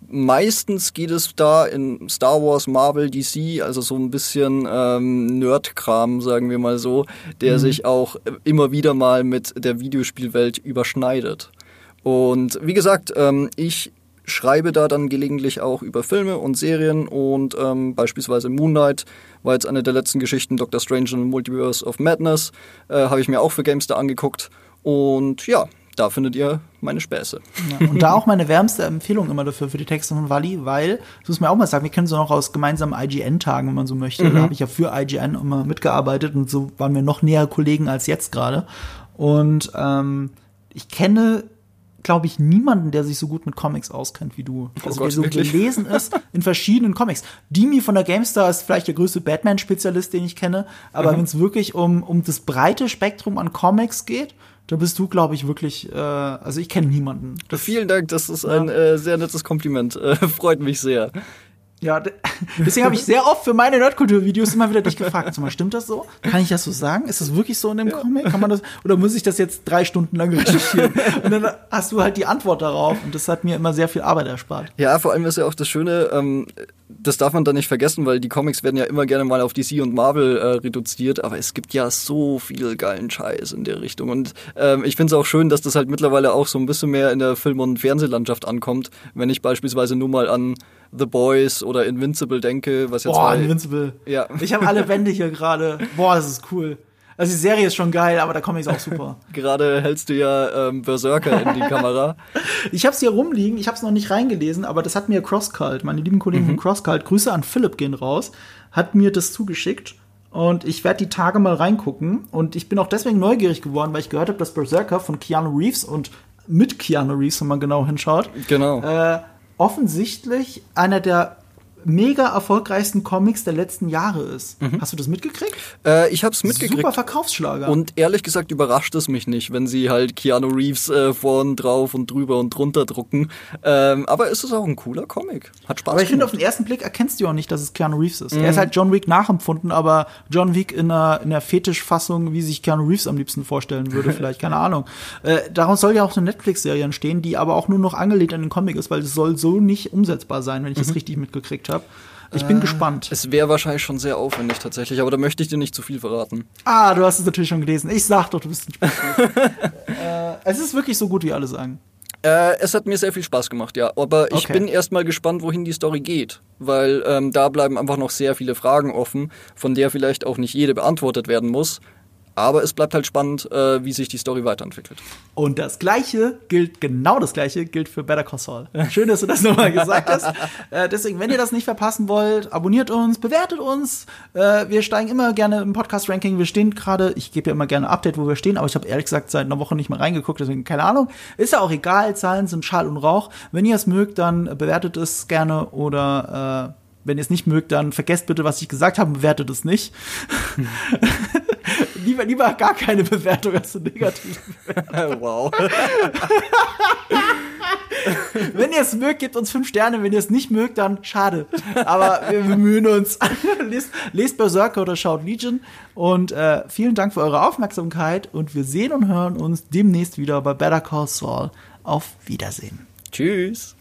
meistens geht es da in Star Wars, Marvel, DC, also so ein bisschen ähm, Nerdkram, sagen wir mal so, der mhm. sich auch immer wieder mal mit der Videospielwelt überschneidet. Und wie gesagt, ähm, ich schreibe da dann gelegentlich auch über Filme und Serien und ähm, beispielsweise Moonlight war jetzt eine der letzten Geschichten, Doctor Strange and Multiverse of Madness, äh, habe ich mir auch für Gamestar angeguckt. Und ja, da findet ihr meine Späße. Ja, und da auch meine wärmste Empfehlung immer dafür für die Texte von Wally, weil, das muss mir auch mal sagen, wir kennen sie noch aus gemeinsamen IGN-Tagen, wenn man so möchte. Mhm. Da habe ich ja für IGN immer mitgearbeitet und so waren wir noch näher Kollegen als jetzt gerade. Und ähm, ich kenne glaube ich, niemanden, der sich so gut mit Comics auskennt wie du. Oh also Gott, der so wirklich? gelesen ist <laughs> in verschiedenen Comics. Dimi von der GameStar ist vielleicht der größte Batman-Spezialist, den ich kenne. Aber mhm. wenn es wirklich um, um das breite Spektrum an Comics geht, da bist du, glaube ich, wirklich, äh, also ich kenne niemanden. Vielen Dank, das ist ein äh, sehr nettes Kompliment. Äh, freut mich sehr. Ja, <laughs> deswegen habe ich sehr oft für meine Nerdkultur-Videos immer wieder dich gefragt. Mal, stimmt das so? Kann ich das so sagen? Ist das wirklich so in dem ja. Comic? Kann man das, oder muss ich das jetzt drei Stunden lang recherchieren? Und dann hast du halt die Antwort darauf und das hat mir immer sehr viel Arbeit erspart. Ja, vor allem ist ja auch das Schöne, ähm, das darf man da nicht vergessen, weil die Comics werden ja immer gerne mal auf DC und Marvel äh, reduziert, aber es gibt ja so viel geilen Scheiß in der Richtung. Und ähm, ich finde es auch schön, dass das halt mittlerweile auch so ein bisschen mehr in der Film- und Fernsehlandschaft ankommt, wenn ich beispielsweise nur mal an The Boys oder Invincible denke, was jetzt Boah, Invincible. Ja. Ich habe alle Bände hier gerade. Boah, das ist cool. Also die Serie ist schon geil, aber der Comic ist auch super. <laughs> Gerade hältst du ja ähm, Berserker in die <laughs> Kamera. Ich habe es hier rumliegen, ich habe es noch nicht reingelesen, aber das hat mir CrossCult, meine lieben Kollegen von CrossCult, Grüße an Philipp gehen raus, hat mir das zugeschickt. Und ich werde die Tage mal reingucken. Und ich bin auch deswegen neugierig geworden, weil ich gehört habe, dass Berserker von Keanu Reeves und mit Keanu Reeves, wenn man genau hinschaut, Genau. äh, offensichtlich einer der mega erfolgreichsten Comics der letzten Jahre ist. Hast du das mitgekriegt? Äh, ich hab's mitgekriegt. Super Verkaufsschlager. Und ehrlich gesagt überrascht es mich nicht, wenn sie halt Keanu Reeves äh, vorn drauf und drüber und drunter drucken. Ähm, aber es ist auch ein cooler Comic. Hat Spaß aber ich finde, auf den ersten Blick erkennst du auch nicht, dass es Keanu Reeves ist. Er ist halt John Wick nachempfunden, aber John Wick in einer, in einer Fetischfassung, wie sich Keanu Reeves am liebsten vorstellen würde, <laughs> vielleicht, keine Ahnung. Äh, daraus soll ja auch eine Netflix-Serie entstehen, die aber auch nur noch angelehnt an den Comic ist, weil es soll so nicht umsetzbar sein, wenn ich das richtig mitgekriegt habe. Ich bin gespannt. Es wäre wahrscheinlich schon sehr aufwendig tatsächlich, aber da möchte ich dir nicht zu viel verraten. Ah, du hast es natürlich schon gelesen. Ich sag doch, du bist ein <laughs> äh, es ist wirklich so gut, wie alle sagen. Äh, es hat mir sehr viel Spaß gemacht, ja. Aber ich Okay. bin erstmal gespannt, wohin die Story geht. Weil ähm, da bleiben einfach noch sehr viele Fragen offen, von der vielleicht auch nicht jede beantwortet werden muss. Aber es bleibt halt spannend, äh, wie sich die Story weiterentwickelt. Und das Gleiche gilt, genau das Gleiche gilt für Better Call Saul. Schön, dass du das nochmal <laughs> gesagt hast. Äh, deswegen, wenn ihr das nicht verpassen wollt, abonniert uns, bewertet uns. Äh, wir steigen immer gerne im Podcast-Ranking. Wir stehen gerade, ich gebe ja immer gerne ein Update, wo wir stehen, aber ich habe ehrlich gesagt seit einer Woche nicht mehr reingeguckt, deswegen keine Ahnung. Ist ja auch egal, Zahlen sind Schall und Rauch. Wenn ihr es mögt, dann bewertet es gerne oder äh, wenn ihr es nicht mögt, dann vergesst bitte, was ich gesagt habe, und bewertet es nicht. <laughs> lieber, lieber gar keine Bewertung als eine negative <laughs> wow. <laughs> Wenn ihr es mögt, gebt uns fünf Sterne. Wenn ihr es nicht mögt, dann schade. Aber wir bemühen uns. <laughs> lest, lest Berserker oder schaut Legion. Und äh, vielen Dank für eure Aufmerksamkeit. Und wir sehen und hören uns demnächst wieder bei Better Call Saul. Auf Wiedersehen. Tschüss.